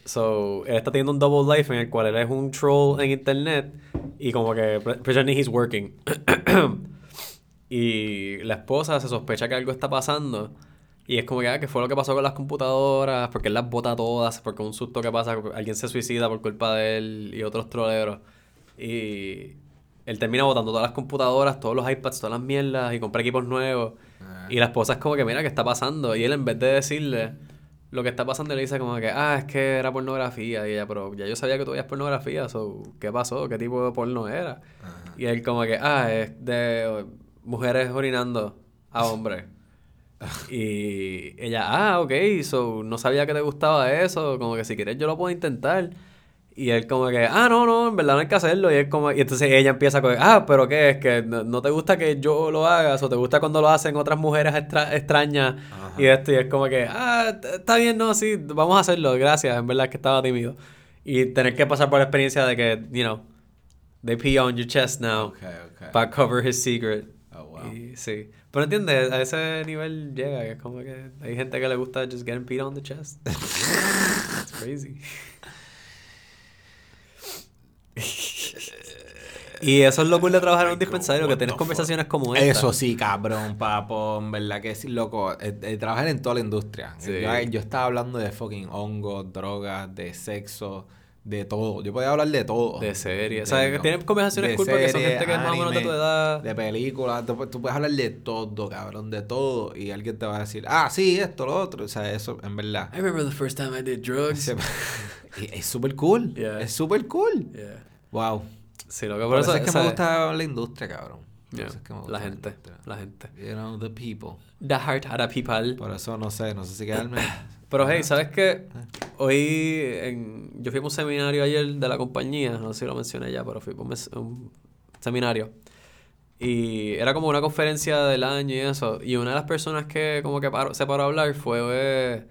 [SPEAKER 1] So, él está teniendo un double life en el cual él es un troll en internet y como que pre- pretending he's working. y la esposa se sospecha que algo está pasando y es como que, ah, ¿qué fue lo que pasó con las computadoras? Porque él las bota todas, porque un susto que pasa, alguien se suicida por culpa de él y otros troleros. Y él termina botando todas las computadoras, todos los iPads, todas las mierdas y compra equipos nuevos. Y la esposa es como que, mira, ¿qué está pasando? Y él en vez de decirle lo que está pasando, le dice como que, ah, es que era pornografía. Y ella, pero ya yo sabía que tú veías pornografía, so, ¿qué pasó? ¿Qué tipo de porno era? Y él como que, ah, es de mujeres orinando a hombres. y ella, ah, ok, so, no sabía que te gustaba eso, como que si quieres yo lo puedo intentar. Y él como que, ah, no, no, en verdad no hay que hacerlo. Y él como, y entonces ella empieza con, ah, pero ¿qué? Es que no, no te gusta que yo lo haga, o te gusta cuando lo hacen otras mujeres extra- extrañas y esto. Y es como que, ah, está bien, no, sí, vamos a hacerlo, gracias. En verdad es que estaba tímido. Y tener que pasar por la experiencia de que, you know, they pee on your chest now
[SPEAKER 2] Ok, ok.
[SPEAKER 1] para cover his secret.
[SPEAKER 2] Oh, wow.
[SPEAKER 1] Y sí. Pero entiendes, a ese nivel llega, que es como que hay gente que le gusta just getting peed on the chest. It's crazy. y eso es lo cool de trabajar en un dispensario, que tienes conversaciones como esta.
[SPEAKER 2] Eso sí, cabrón, papo, en verdad que sí, loco. eh, eh, trabajar en toda la industria.
[SPEAKER 1] Sí.
[SPEAKER 2] Yo, yo estaba hablando de fucking hongos, drogas, de sexo, de todo. Yo podía hablar de todo.
[SPEAKER 1] De serie. O sea, que tienes conversaciones cool porque son gente que es más o menos de tu
[SPEAKER 2] anime,
[SPEAKER 1] edad.
[SPEAKER 2] De películas. Tú, puedes hablar de todo, cabrón, de todo. Y alguien te va a decir, ah, sí, esto, lo otro. O sea, eso, en verdad.
[SPEAKER 1] I remember the first time I did drugs.
[SPEAKER 2] Es súper cool.
[SPEAKER 1] Yeah.
[SPEAKER 2] Es súper cool.
[SPEAKER 1] Yeah.
[SPEAKER 2] Wow.
[SPEAKER 1] Sí, lo que
[SPEAKER 2] Por
[SPEAKER 1] por
[SPEAKER 2] eso
[SPEAKER 1] eso
[SPEAKER 2] es que me gusta la industria, cabrón.
[SPEAKER 1] Yeah,
[SPEAKER 2] es que
[SPEAKER 1] La gente,
[SPEAKER 2] industria.
[SPEAKER 1] la gente.
[SPEAKER 2] You know, the people.
[SPEAKER 1] The heart had a people.
[SPEAKER 2] Por eso no sé, no sé si quedarme.
[SPEAKER 1] Pero hey, ¿sabes qué? Hoy en, yo fui a un seminario ayer de la compañía, no sé si lo mencioné ya, pero fui a un, un seminario. Y era como una conferencia del año y eso. Y una de las personas que como que paró- se paró a hablar fue eh,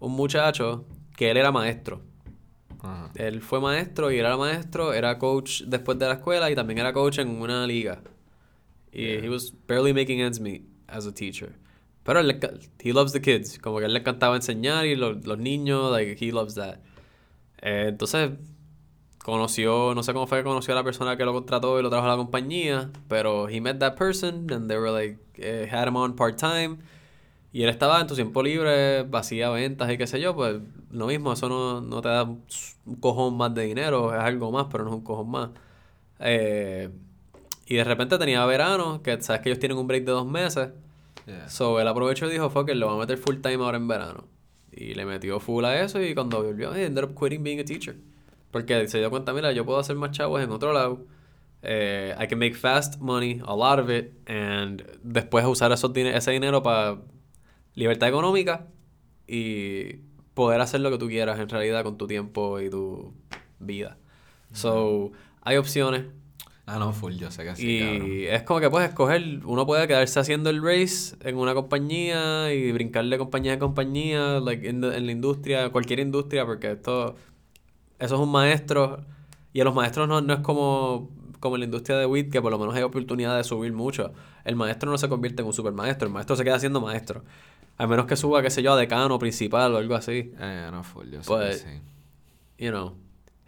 [SPEAKER 1] un muchacho que él era maestro.
[SPEAKER 2] Ajá.
[SPEAKER 1] Él fue maestro y era maestro, era coach después de la escuela y también era coach en una liga. Y he was barely making ends meet as a teacher. Pero él, he loves the kids, como que él le encantaba enseñar y lo- los niños, like, he loves that. Eh, entonces, conoció, no sé cómo fue que conoció a la persona que lo contrató y lo trajo a la compañía, pero he met that person and they were like, eh, had him on part-time. Y él estaba en tu tiempo libre, hacía ventas y qué sé yo, pues lo mismo, eso no, no te da un cojón más de dinero, es algo más, pero no es un cojón más. Eh, y de repente tenía verano, que sabes que ellos tienen un break de dos meses.
[SPEAKER 2] Yeah.
[SPEAKER 1] So él aprovechó y dijo, fuck it, lo va a meter full time ahora en verano. Y le metió full a eso y cuando volvió, he ended up quitting being a teacher. Porque se dio cuenta, mira, yo puedo hacer más chavos en otro lado. Eh, I can make fast money, a lot of it, and después usar esos dine- ese dinero para libertad económica y poder hacer lo que tú quieras en realidad con tu tiempo y tu vida. So, hay opciones.
[SPEAKER 2] Ah, no, full, yo sé que sí,
[SPEAKER 1] y
[SPEAKER 2] cabrón.
[SPEAKER 1] es como que puedes escoger, uno puede quedarse haciendo el race en una compañía y brincar de compañía a compañía, like in the- en la industria, cualquier industria, porque esto, eso es un maestro, y a los maestros no, no es como, como en la industria de WIT, que por lo menos hay oportunidad de subir mucho. El maestro no se convierte en un super maestro, el maestro se queda siendo maestro. A menos que suba, qué sé yo, a decano principal o algo así.
[SPEAKER 2] Eh, no, full, yo sé
[SPEAKER 1] Pues-
[SPEAKER 2] que sí.
[SPEAKER 1] You know,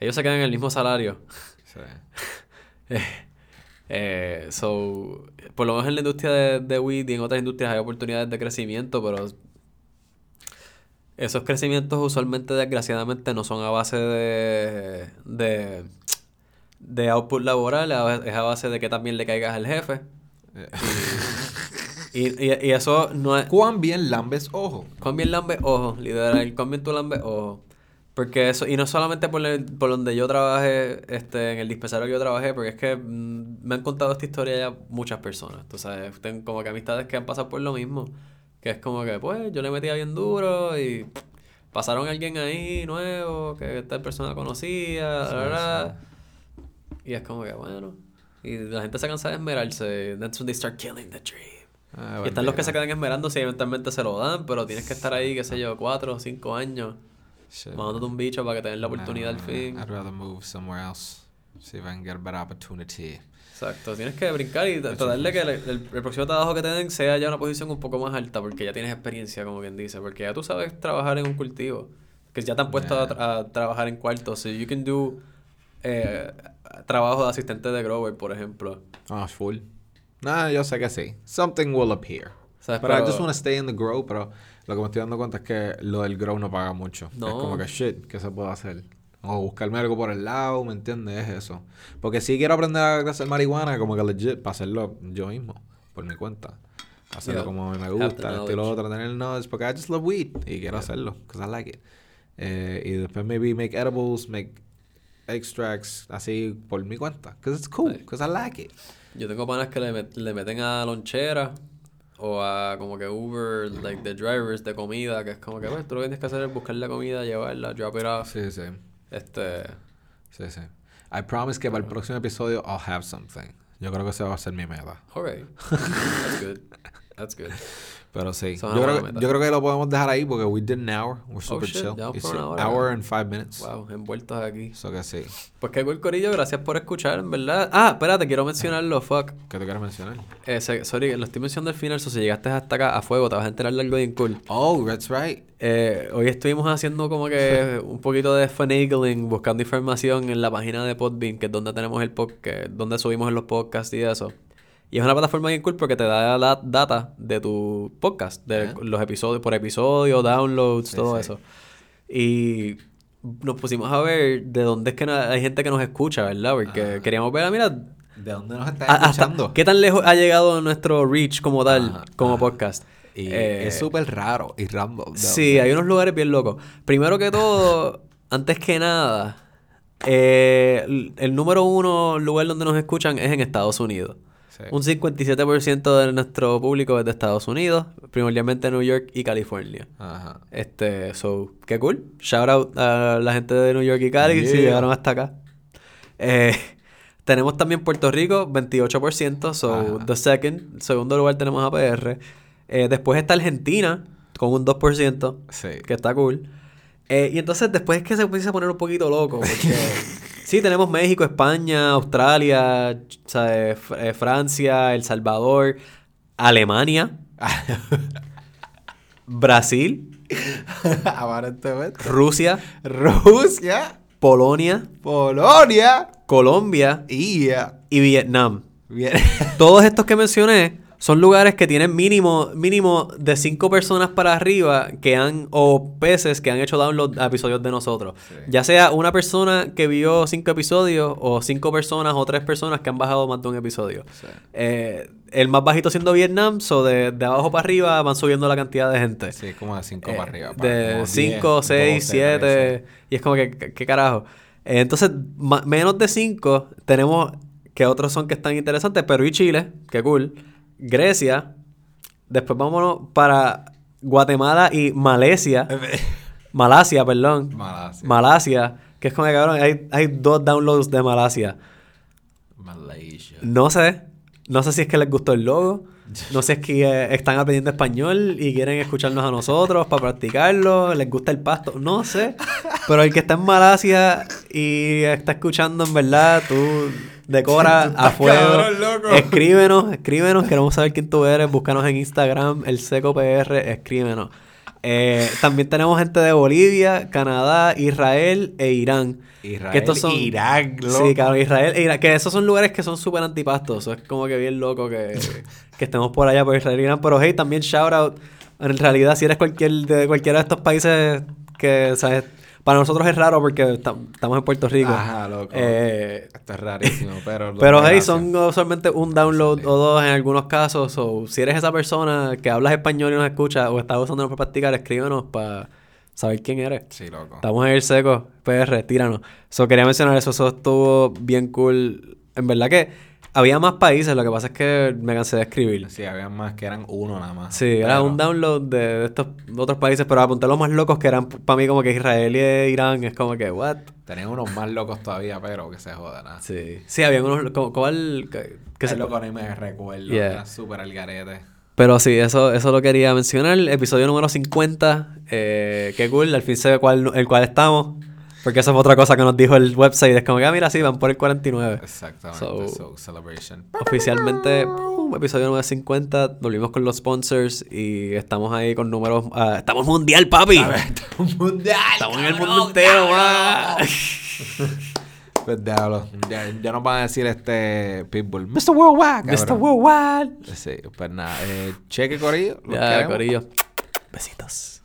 [SPEAKER 1] ellos se quedan en el mismo salario.
[SPEAKER 2] Sí.
[SPEAKER 1] Eh, so, por lo menos en la industria de, de weed y en otras industrias hay oportunidades de crecimiento, pero esos crecimientos usualmente, desgraciadamente, no son a base de, de, de output laboral, es a base de que también le caigas al jefe.
[SPEAKER 2] Eh.
[SPEAKER 1] Y, y, y eso no es...
[SPEAKER 2] ¿Cuán bien lambes ojo?
[SPEAKER 1] Cuán bien lambe, ojo, literal, cuán bien tú lambes, ojo. Porque eso, y no solamente por, el- por donde yo trabajé, este, en el dispensario que yo trabajé, porque es que mm, me han contado esta historia ya muchas personas. Tú sabes, tengo como que amistades que han pasado por lo mismo. Que es como que, pues, yo le metía bien duro y pasaron a alguien ahí nuevo que esta persona conocía,
[SPEAKER 2] Sí,
[SPEAKER 1] la, la. Y es como que, bueno. Y la gente se cansa de esmerarse. That's when they start killing the dream.
[SPEAKER 2] Ah,
[SPEAKER 1] Y están los que se quedan esperando si eventualmente se lo dan, pero tienes que estar ahí, qué sé yo, cuatro o cinco años,
[SPEAKER 2] Shit.
[SPEAKER 1] mandándote un bicho para que te den la oportunidad al
[SPEAKER 2] Nah,
[SPEAKER 1] fin.
[SPEAKER 2] I'd rather move somewhere else. See if I can get a better opportunity.
[SPEAKER 1] Exacto, tienes que brincar y tratar de que el, el- el próximo trabajo que te den sea ya una posición un poco más alta, porque ya tienes experiencia, como quien dice, porque ya tú sabes trabajar en un cultivo, que ya te han puesto a, tra- a trabajar en cuartos, so you can do eh, trabajo de asistente de grower, por ejemplo.
[SPEAKER 2] Ah, full. Nah, yo sé que sí. Something will appear.
[SPEAKER 1] ¿Sabes?
[SPEAKER 2] Pero I just want to stay in the grow, pero lo que me estoy dando cuenta es que lo del grow no paga mucho.
[SPEAKER 1] No.
[SPEAKER 2] Es como que shit, ¿qué se puede hacer? O buscarme algo por el lado, ¿me entiendes? Es eso. Porque si quiero aprender a hacer marihuana, como que legit, para hacerlo yo mismo, por mi cuenta. Hacerlo
[SPEAKER 1] Yeah.
[SPEAKER 2] como me gusta, esto y lo otro, tener el knowledge, porque I just love weed y quiero hacerlo, because I like it. Eh, y después maybe make edibles, make extracts, así por mi cuenta, because it's cool, because I like it.
[SPEAKER 1] Yo tengo panas que le, met- le meten a lonchera o a como que Uber, like the drivers de comida, que es como que, pues, tú lo que tienes que hacer es buscar la comida, llevarla, drop it off.
[SPEAKER 2] Sí, sí.
[SPEAKER 1] Este,
[SPEAKER 2] Sí, sí. I promise que para el próximo episodio I'll have something. Yo creo que esa va a ser mi meta.
[SPEAKER 1] ok. That's good. That's good.
[SPEAKER 2] Pero sí. Yo creo, yo que lo podemos dejar ahí porque we did an hour. We're super
[SPEAKER 1] Oh, shit,
[SPEAKER 2] chill. It's an hour and five minutes.
[SPEAKER 1] Wow, envueltos aquí.
[SPEAKER 2] So que sí.
[SPEAKER 1] Pues qué cool, Corillo, gracias por escuchar, en verdad. Ah, espérate, quiero mencionarlo, fuck.
[SPEAKER 2] ¿Qué te quieres mencionar?
[SPEAKER 1] Eh, sorry, lo estoy mencionando al final, so si llegaste hasta acá a fuego, te vas a enterar de algo bien cool.
[SPEAKER 2] Oh, that's right.
[SPEAKER 1] Eh, hoy estuvimos haciendo como que un poquito de finagling, buscando información en la página de Podbean, que es donde tenemos el podcast, donde subimos los podcasts y eso. Y es una plataforma bien cool porque te da la data de tu podcast, de
[SPEAKER 2] Ah.
[SPEAKER 1] los episodios por episodio, downloads,
[SPEAKER 2] Sí,
[SPEAKER 1] todo
[SPEAKER 2] sí.
[SPEAKER 1] eso. Y nos pusimos a ver de dónde es que hay gente que nos escucha, ¿verdad? Porque
[SPEAKER 2] Ah.
[SPEAKER 1] queríamos ver, ah, mira,
[SPEAKER 2] ¿De dónde nos
[SPEAKER 1] hasta
[SPEAKER 2] escuchando?
[SPEAKER 1] qué tan lejos ha llegado nuestro reach como tal,
[SPEAKER 2] Ajá,
[SPEAKER 1] como
[SPEAKER 2] ajá.
[SPEAKER 1] podcast.
[SPEAKER 2] Y
[SPEAKER 1] Eh,
[SPEAKER 2] es súper raro y random. ¿de
[SPEAKER 1] Sí, hay unos lugares bien locos. Primero que todo, antes que nada, eh, el- el número uno lugar donde nos escuchan es en Estados Unidos.
[SPEAKER 2] Sí.
[SPEAKER 1] Un 57% de nuestro público es de Estados Unidos, primordialmente New York y California.
[SPEAKER 2] Ajá.
[SPEAKER 1] Este, so, qué cool. Shout out a la gente de New York y Cali si
[SPEAKER 2] Yeah.
[SPEAKER 1] llegaron hasta acá. Eh, tenemos también Puerto Rico, 28%, so
[SPEAKER 2] Ajá.
[SPEAKER 1] the second, segundo lugar tenemos a PR. Eh, después está Argentina con un 2%,
[SPEAKER 2] Sí.
[SPEAKER 1] que está cool. Eh, y entonces después es que se empieza a poner un poquito loco, porque sí, tenemos México, España, Australia, eh, Francia, El Salvador, Alemania, Brasil,
[SPEAKER 2] Aparentemente.
[SPEAKER 1] Rusia,
[SPEAKER 2] Rusia,
[SPEAKER 1] Polonia,
[SPEAKER 2] Polonia
[SPEAKER 1] Colombia
[SPEAKER 2] y...
[SPEAKER 1] y Vietnam.
[SPEAKER 2] Bien.
[SPEAKER 1] Todos estos que mencioné son lugares que tienen mínimo, mínimo de cinco personas para arriba que han, o peces que han hecho download a episodios de nosotros.
[SPEAKER 2] Sí.
[SPEAKER 1] Ya sea una persona que vio cinco episodios o cinco personas o tres personas que han bajado más de un episodio.
[SPEAKER 2] Sí.
[SPEAKER 1] Eh, el más bajito siendo Vietnam, so de, de abajo para arriba van subiendo la cantidad de gente.
[SPEAKER 2] Sí, como de 5
[SPEAKER 1] Eh,
[SPEAKER 2] para arriba. para
[SPEAKER 1] de
[SPEAKER 2] como
[SPEAKER 1] 5,
[SPEAKER 2] 10,
[SPEAKER 1] 6,
[SPEAKER 2] 12,
[SPEAKER 1] 7.
[SPEAKER 2] 13.
[SPEAKER 1] Y es como que, ¿qué carajo? Eh, entonces, menos de 5 tenemos que otros son que están interesantes. Perú y Chile, que cool. Grecia. Después vámonos para Guatemala y Malasia. Malasia, perdón.
[SPEAKER 2] Malasia.
[SPEAKER 1] Malasia. Que es como que cabrón, hay, hay dos downloads de Malasia.
[SPEAKER 2] Malaysia.
[SPEAKER 1] No sé. No sé si es que les gustó el logo. No sé si es que eh, están aprendiendo español y quieren escucharnos a nosotros para practicarlo. Les gusta el pasto. No sé. Pero el que está en Malasia y está escuchando, en verdad, tú decora a fuego.
[SPEAKER 2] cabrón, loco.
[SPEAKER 1] Escríbenos, escríbenos. Queremos saber quién tú eres. Búscanos en Instagram, el Seco PR. Escríbenos. Eh, también tenemos gente de Bolivia, Canadá, Israel e Irán.
[SPEAKER 2] Israel,
[SPEAKER 1] Que estos son-
[SPEAKER 2] Irak, loco.
[SPEAKER 1] Sí, claro, Israel e Irán. Que esos son lugares que son súper antipastos. Eso es como que bien loco que, que estemos por allá por Israel e Irán. Pero hey, también shout out. En realidad, si eres cualquier de cualquiera de estos países que, ¿sabes? Para nosotros es raro porque tam- estamos en Puerto Rico.
[SPEAKER 2] Ajá, loco.
[SPEAKER 1] Eh,
[SPEAKER 2] Esto es rarísimo, pero...
[SPEAKER 1] pero hey, son solamente un download o dos en algunos casos. O si eres esa persona que hablas español y nos escucha o estás usando para practicar, escríbenos para saber quién eres.
[SPEAKER 2] Sí, loco.
[SPEAKER 1] Estamos en el seco, PR, tíranos. So, quería mencionar eso, eso estuvo bien cool. En verdad que había más países, lo que pasa es que me cansé de escribir.
[SPEAKER 2] Sí, había más que eran uno nada más.
[SPEAKER 1] Sí, era un download de, de estos otros países, pero apunté los más locos que eran para mí como que Israel y Irán, es como que, what?
[SPEAKER 2] Tenían unos más locos todavía, pero que se jodan. ¿ah?
[SPEAKER 1] Sí, sí, había unos, como- ¿cuál? Que, se-
[SPEAKER 2] loco ni me recuerdo.
[SPEAKER 1] Yeah.
[SPEAKER 2] Era súper al garete.
[SPEAKER 1] Pero sí, eso, eso lo quería mencionar. Episodio número 50. Eh, qué cool. Al fin se ve cuál, el cual estamos. Porque eso fue otra cosa que nos dijo el website. Es como que, ah, mira, sí, van por el 49.
[SPEAKER 2] Exactamente.
[SPEAKER 1] So-
[SPEAKER 2] So, celebration.
[SPEAKER 1] Oficialmente, ¡pum! episodio número 50. Volvimos con los sponsors y estamos ahí con números. ah, estamos mundial, papi.
[SPEAKER 2] Estamos mundial.
[SPEAKER 1] Estamos en el mundo entero.
[SPEAKER 2] Pues diablo, ya, ya nos van a decir este Pitbull, Mr. Worldwide.
[SPEAKER 1] Mr. Worldwide.
[SPEAKER 2] Sí, pues nada, eh, cheque corillo.
[SPEAKER 1] Ya,
[SPEAKER 2] queremos.
[SPEAKER 1] Corillo. Besitos.